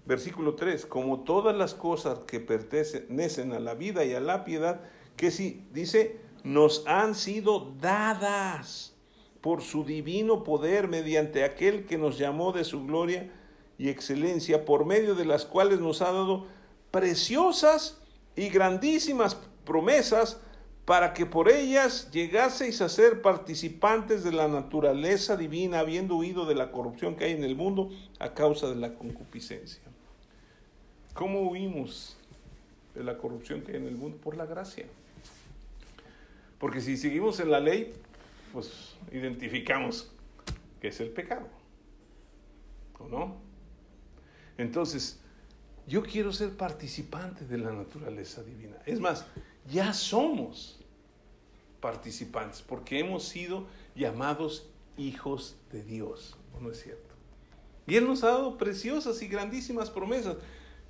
versículo 3, como todas las cosas que pertenecen a la vida y a la piedad, que si, dice, nos han sido dadas por su divino poder mediante aquel que nos llamó de su gloria y excelencia, por medio de las cuales nos ha dado preciosas y grandísimas promesas para que por ellas llegaseis a ser participantes de la naturaleza divina, habiendo huido de la corrupción que hay en el mundo a causa de la concupiscencia. ¿Cómo huimos de la corrupción que hay en el mundo? Por la gracia. Porque si seguimos en la ley, pues identificamos que es el pecado. ¿O no? Entonces, yo quiero ser participante de la naturaleza divina. Es más, ya somos participantes porque hemos sido llamados hijos de Dios. ¿O no es cierto? Y Él nos ha dado preciosas y grandísimas promesas.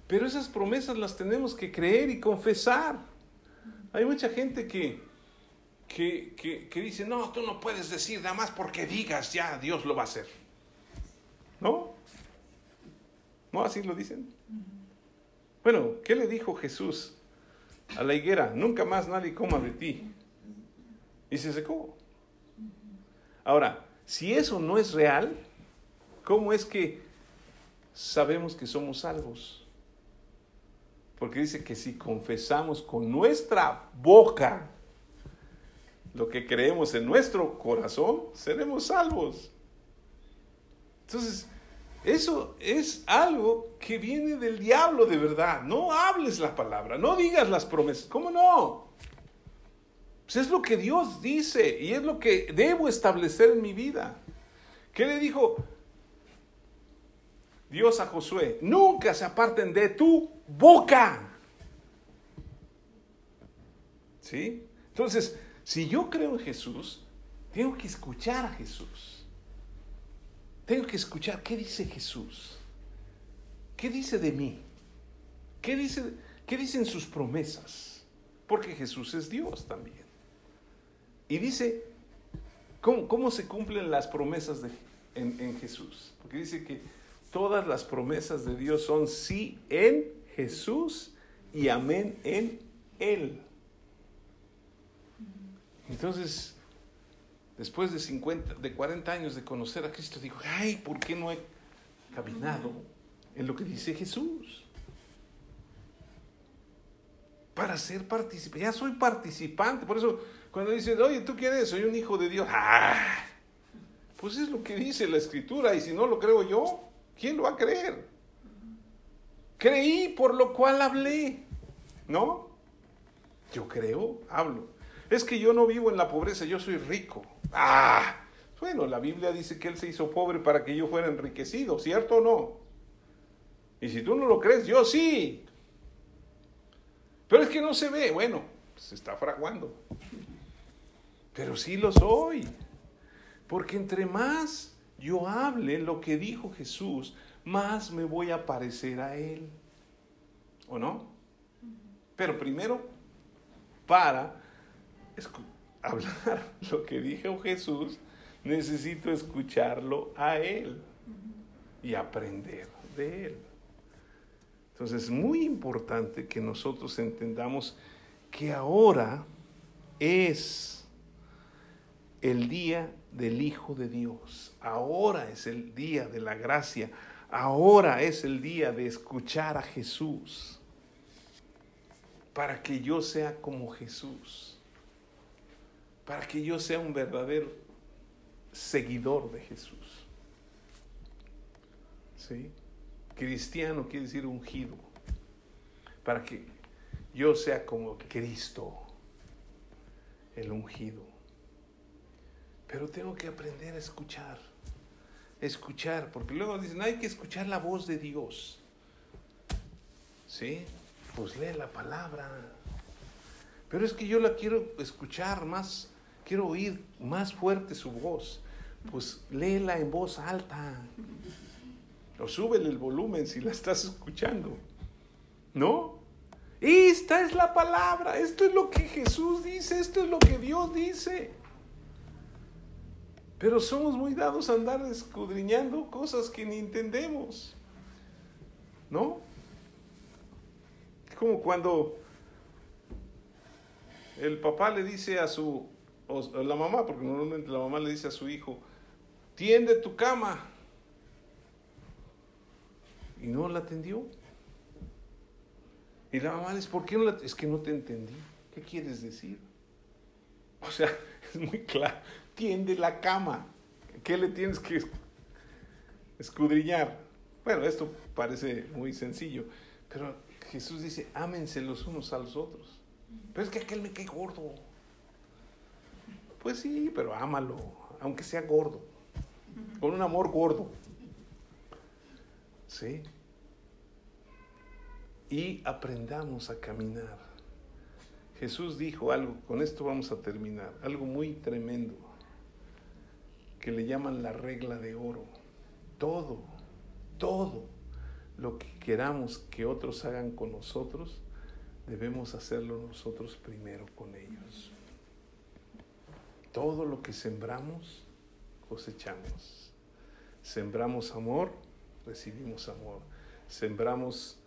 Pero esas promesas las tenemos que creer y confesar. Hay mucha gente que, que, dice, no, tú no puedes decir nada más porque digas, ya Dios lo va a hacer. ¿No? ¿No así lo dicen? Bueno, ¿qué le dijo Jesús a la higuera? Nunca más nadie coma de ti. Y se secó. Ahora, si eso no es real, ¿cómo es que sabemos que somos salvos? Porque dice que si confesamos con nuestra boca lo que creemos en nuestro corazón, seremos salvos. Entonces, eso es algo que viene del diablo de verdad. No hables la palabra, no digas las promesas. ¿Cómo no? Pues es lo que Dios dice y es lo que debo establecer en mi vida. ¿Qué le dijo Dios a Josué? Nunca se aparten de tu boca. ¿Sí? Entonces, si yo creo en Jesús, tengo que escuchar a Jesús. Tengo que escuchar qué dice Jesús. ¿Qué dice de mí? ¿Qué, dice, qué dicen sus promesas? Porque Jesús es Dios también. Y dice, ¿cómo, se cumplen las promesas de, en, en Jesús? Porque dice que todas las promesas de Dios son sí en Jesús y amén en Él. Entonces, después de 50, de 40 años de conocer a Cristo, digo, ay, ¿por qué no he caminado en lo que dice Jesús? Para ser participante, ya soy participante, por eso cuando dicen, oye, ¿tú quién eres? Soy un hijo de Dios. ¡Ah! Pues es lo que dice la escritura y si no lo creo yo, ¿Quién lo va a creer? Creí por lo cual hablé, ¿no? Yo creo, hablo. Es que yo no vivo en la pobreza, yo soy rico. Ah, bueno, la Biblia dice que Él se hizo pobre para que yo fuera enriquecido, ¿cierto o no? Y si tú no lo crees, yo sí. Pero es que no se ve, bueno, se está fraguando. Pero sí lo soy. Porque entre más yo hable lo que dijo Jesús, más me voy a parecer a Él. ¿O no? Pero primero, para hablar lo que dijo Jesús, necesito escucharlo a Él y aprender de Él. Entonces es muy importante que nosotros entendamos que ahora es el día del Hijo de Dios, ahora es el día de la gracia, ahora es el día de escuchar a Jesús, para que yo sea como Jesús, para que yo sea un verdadero seguidor de Jesús. ¿Sí? Cristiano quiere decir ungido, para que yo sea como Cristo, el ungido. Pero tengo que aprender a escuchar, escuchar, porque luego dicen, hay que escuchar la voz de Dios. ¿Sí? Pues lee la palabra. Pero es que yo la quiero escuchar más, quiero oír más fuerte su voz. Pues léela en voz alta. O súbele el volumen si la estás escuchando. ¿No? Esta es la palabra, esto es lo que Jesús dice, esto es lo que Dios dice. Pero somos muy dados a andar escudriñando cosas que ni entendemos. ¿No? Como cuando el papá le dice a su, la mamá, porque normalmente la mamá le dice a su hijo, tiende tu cama y no la atendió. Y la mamá dice, ¿por qué no la Es que no te entendí. ¿Qué quieres decir? O sea, es muy claro. Tiende la cama. ¿Qué le tienes que escudriñar? Bueno, esto parece muy sencillo, pero Jesús dice, ámense los unos a los otros. Pero es que aquel me cae gordo. Pues sí, pero ámalo, aunque sea gordo, con un amor gordo. ¿sí? Y aprendamos a caminar. Jesús dijo algo, con esto vamos a terminar, algo muy tremendo, que le llaman la regla de oro. Todo, todo lo que queramos que otros hagan con nosotros, debemos hacerlo nosotros primero con ellos. Todo lo que sembramos, cosechamos. Sembramos amor, recibimos amor. Sembramos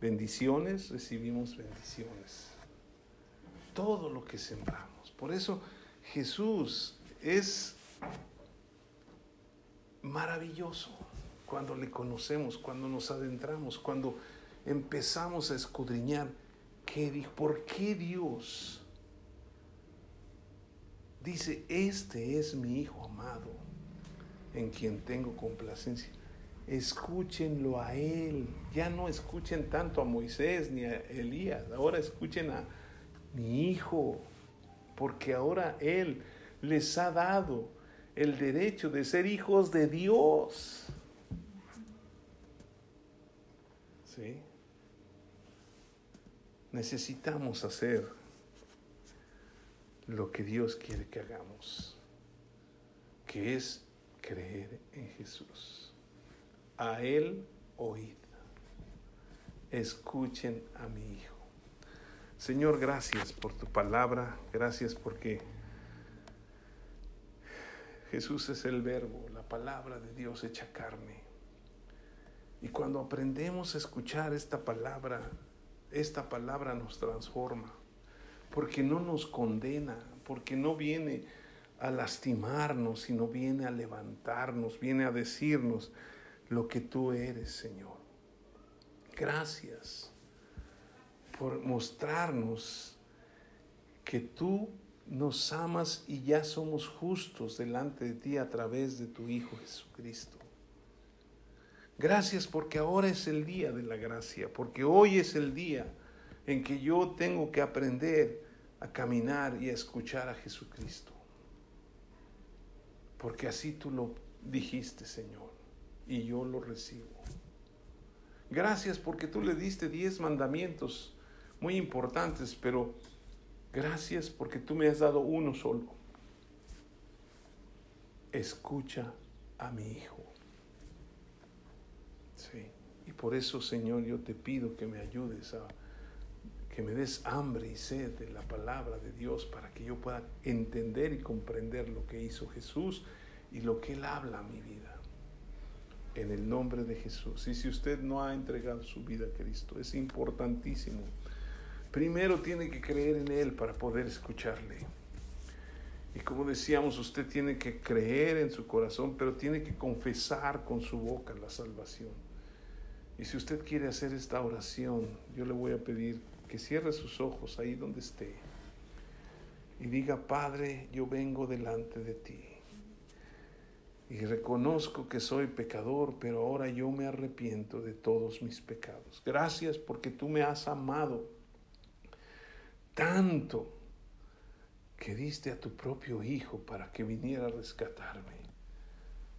bendiciones, recibimos bendiciones. Todo lo que sembramos. Por eso Jesús es maravilloso cuando le conocemos, cuando nos adentramos, cuando empezamos a escudriñar qué por qué Dios dice, este es mi Hijo amado, en quien tengo complacencia escúchenlo a Él. Ya no escuchen tanto a Moisés ni a Elías, ahora escuchen a mi Hijo, porque ahora Él les ha dado el derecho de ser hijos de Dios. ¿Sí? Necesitamos hacer lo que Dios quiere que hagamos, que es creer en Jesús a Él oíd. Escuchen a mi Hijo. Señor, gracias por tu palabra, gracias porque Jesús es el verbo, la palabra de Dios hecha carne. Y cuando aprendemos a escuchar esta palabra, esta palabra nos transforma, porque no nos condena, porque no viene a lastimarnos, sino viene a levantarnos, viene a decirnos, lo que tú eres, Señor. Gracias por mostrarnos que tú nos amas y ya somos justos delante de ti a través de tu Hijo Jesucristo. Gracias porque ahora es el día de la gracia, porque hoy es el día en que yo tengo que aprender a caminar y a escuchar a Jesucristo. Porque así tú lo dijiste, Señor, y yo lo recibo. Gracias porque tú le diste diez mandamientos muy importantes, pero gracias porque tú me has dado uno solo. Escucha a mi hijo. Sí. Y por eso, Señor, yo te pido que me ayudes a que me des hambre y sed de la palabra de Dios para que yo pueda entender y comprender lo que hizo Jesús y lo que Él habla a mi vida. En el nombre de Jesús. Y si usted no ha entregado su vida a Cristo, es importantísimo. Primero tiene que creer en Él para poder escucharle. Y como decíamos, usted tiene que creer en su corazón, pero tiene que confesar con su boca la salvación. Y si usted quiere hacer esta oración, yo le voy a pedir que cierre sus ojos ahí donde esté y diga, Padre, yo vengo delante de ti. Y reconozco que soy pecador, pero ahora yo me arrepiento de todos mis pecados. Gracias porque tú me has amado tanto que diste a tu propio Hijo para que viniera a rescatarme.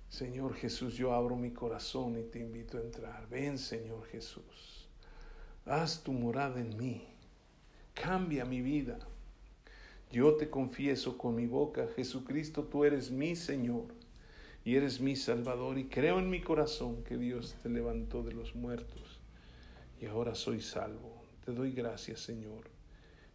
Señor Jesús, yo abro mi corazón y te invito a entrar. Ven, Señor Jesús. Haz tu morada en mí. Cambia mi vida. Yo te confieso con mi boca, Jesucristo, tú eres mi Señor y eres mi Salvador y creo en mi corazón que Dios te levantó de los muertos y ahora soy salvo. Te doy gracias, Señor,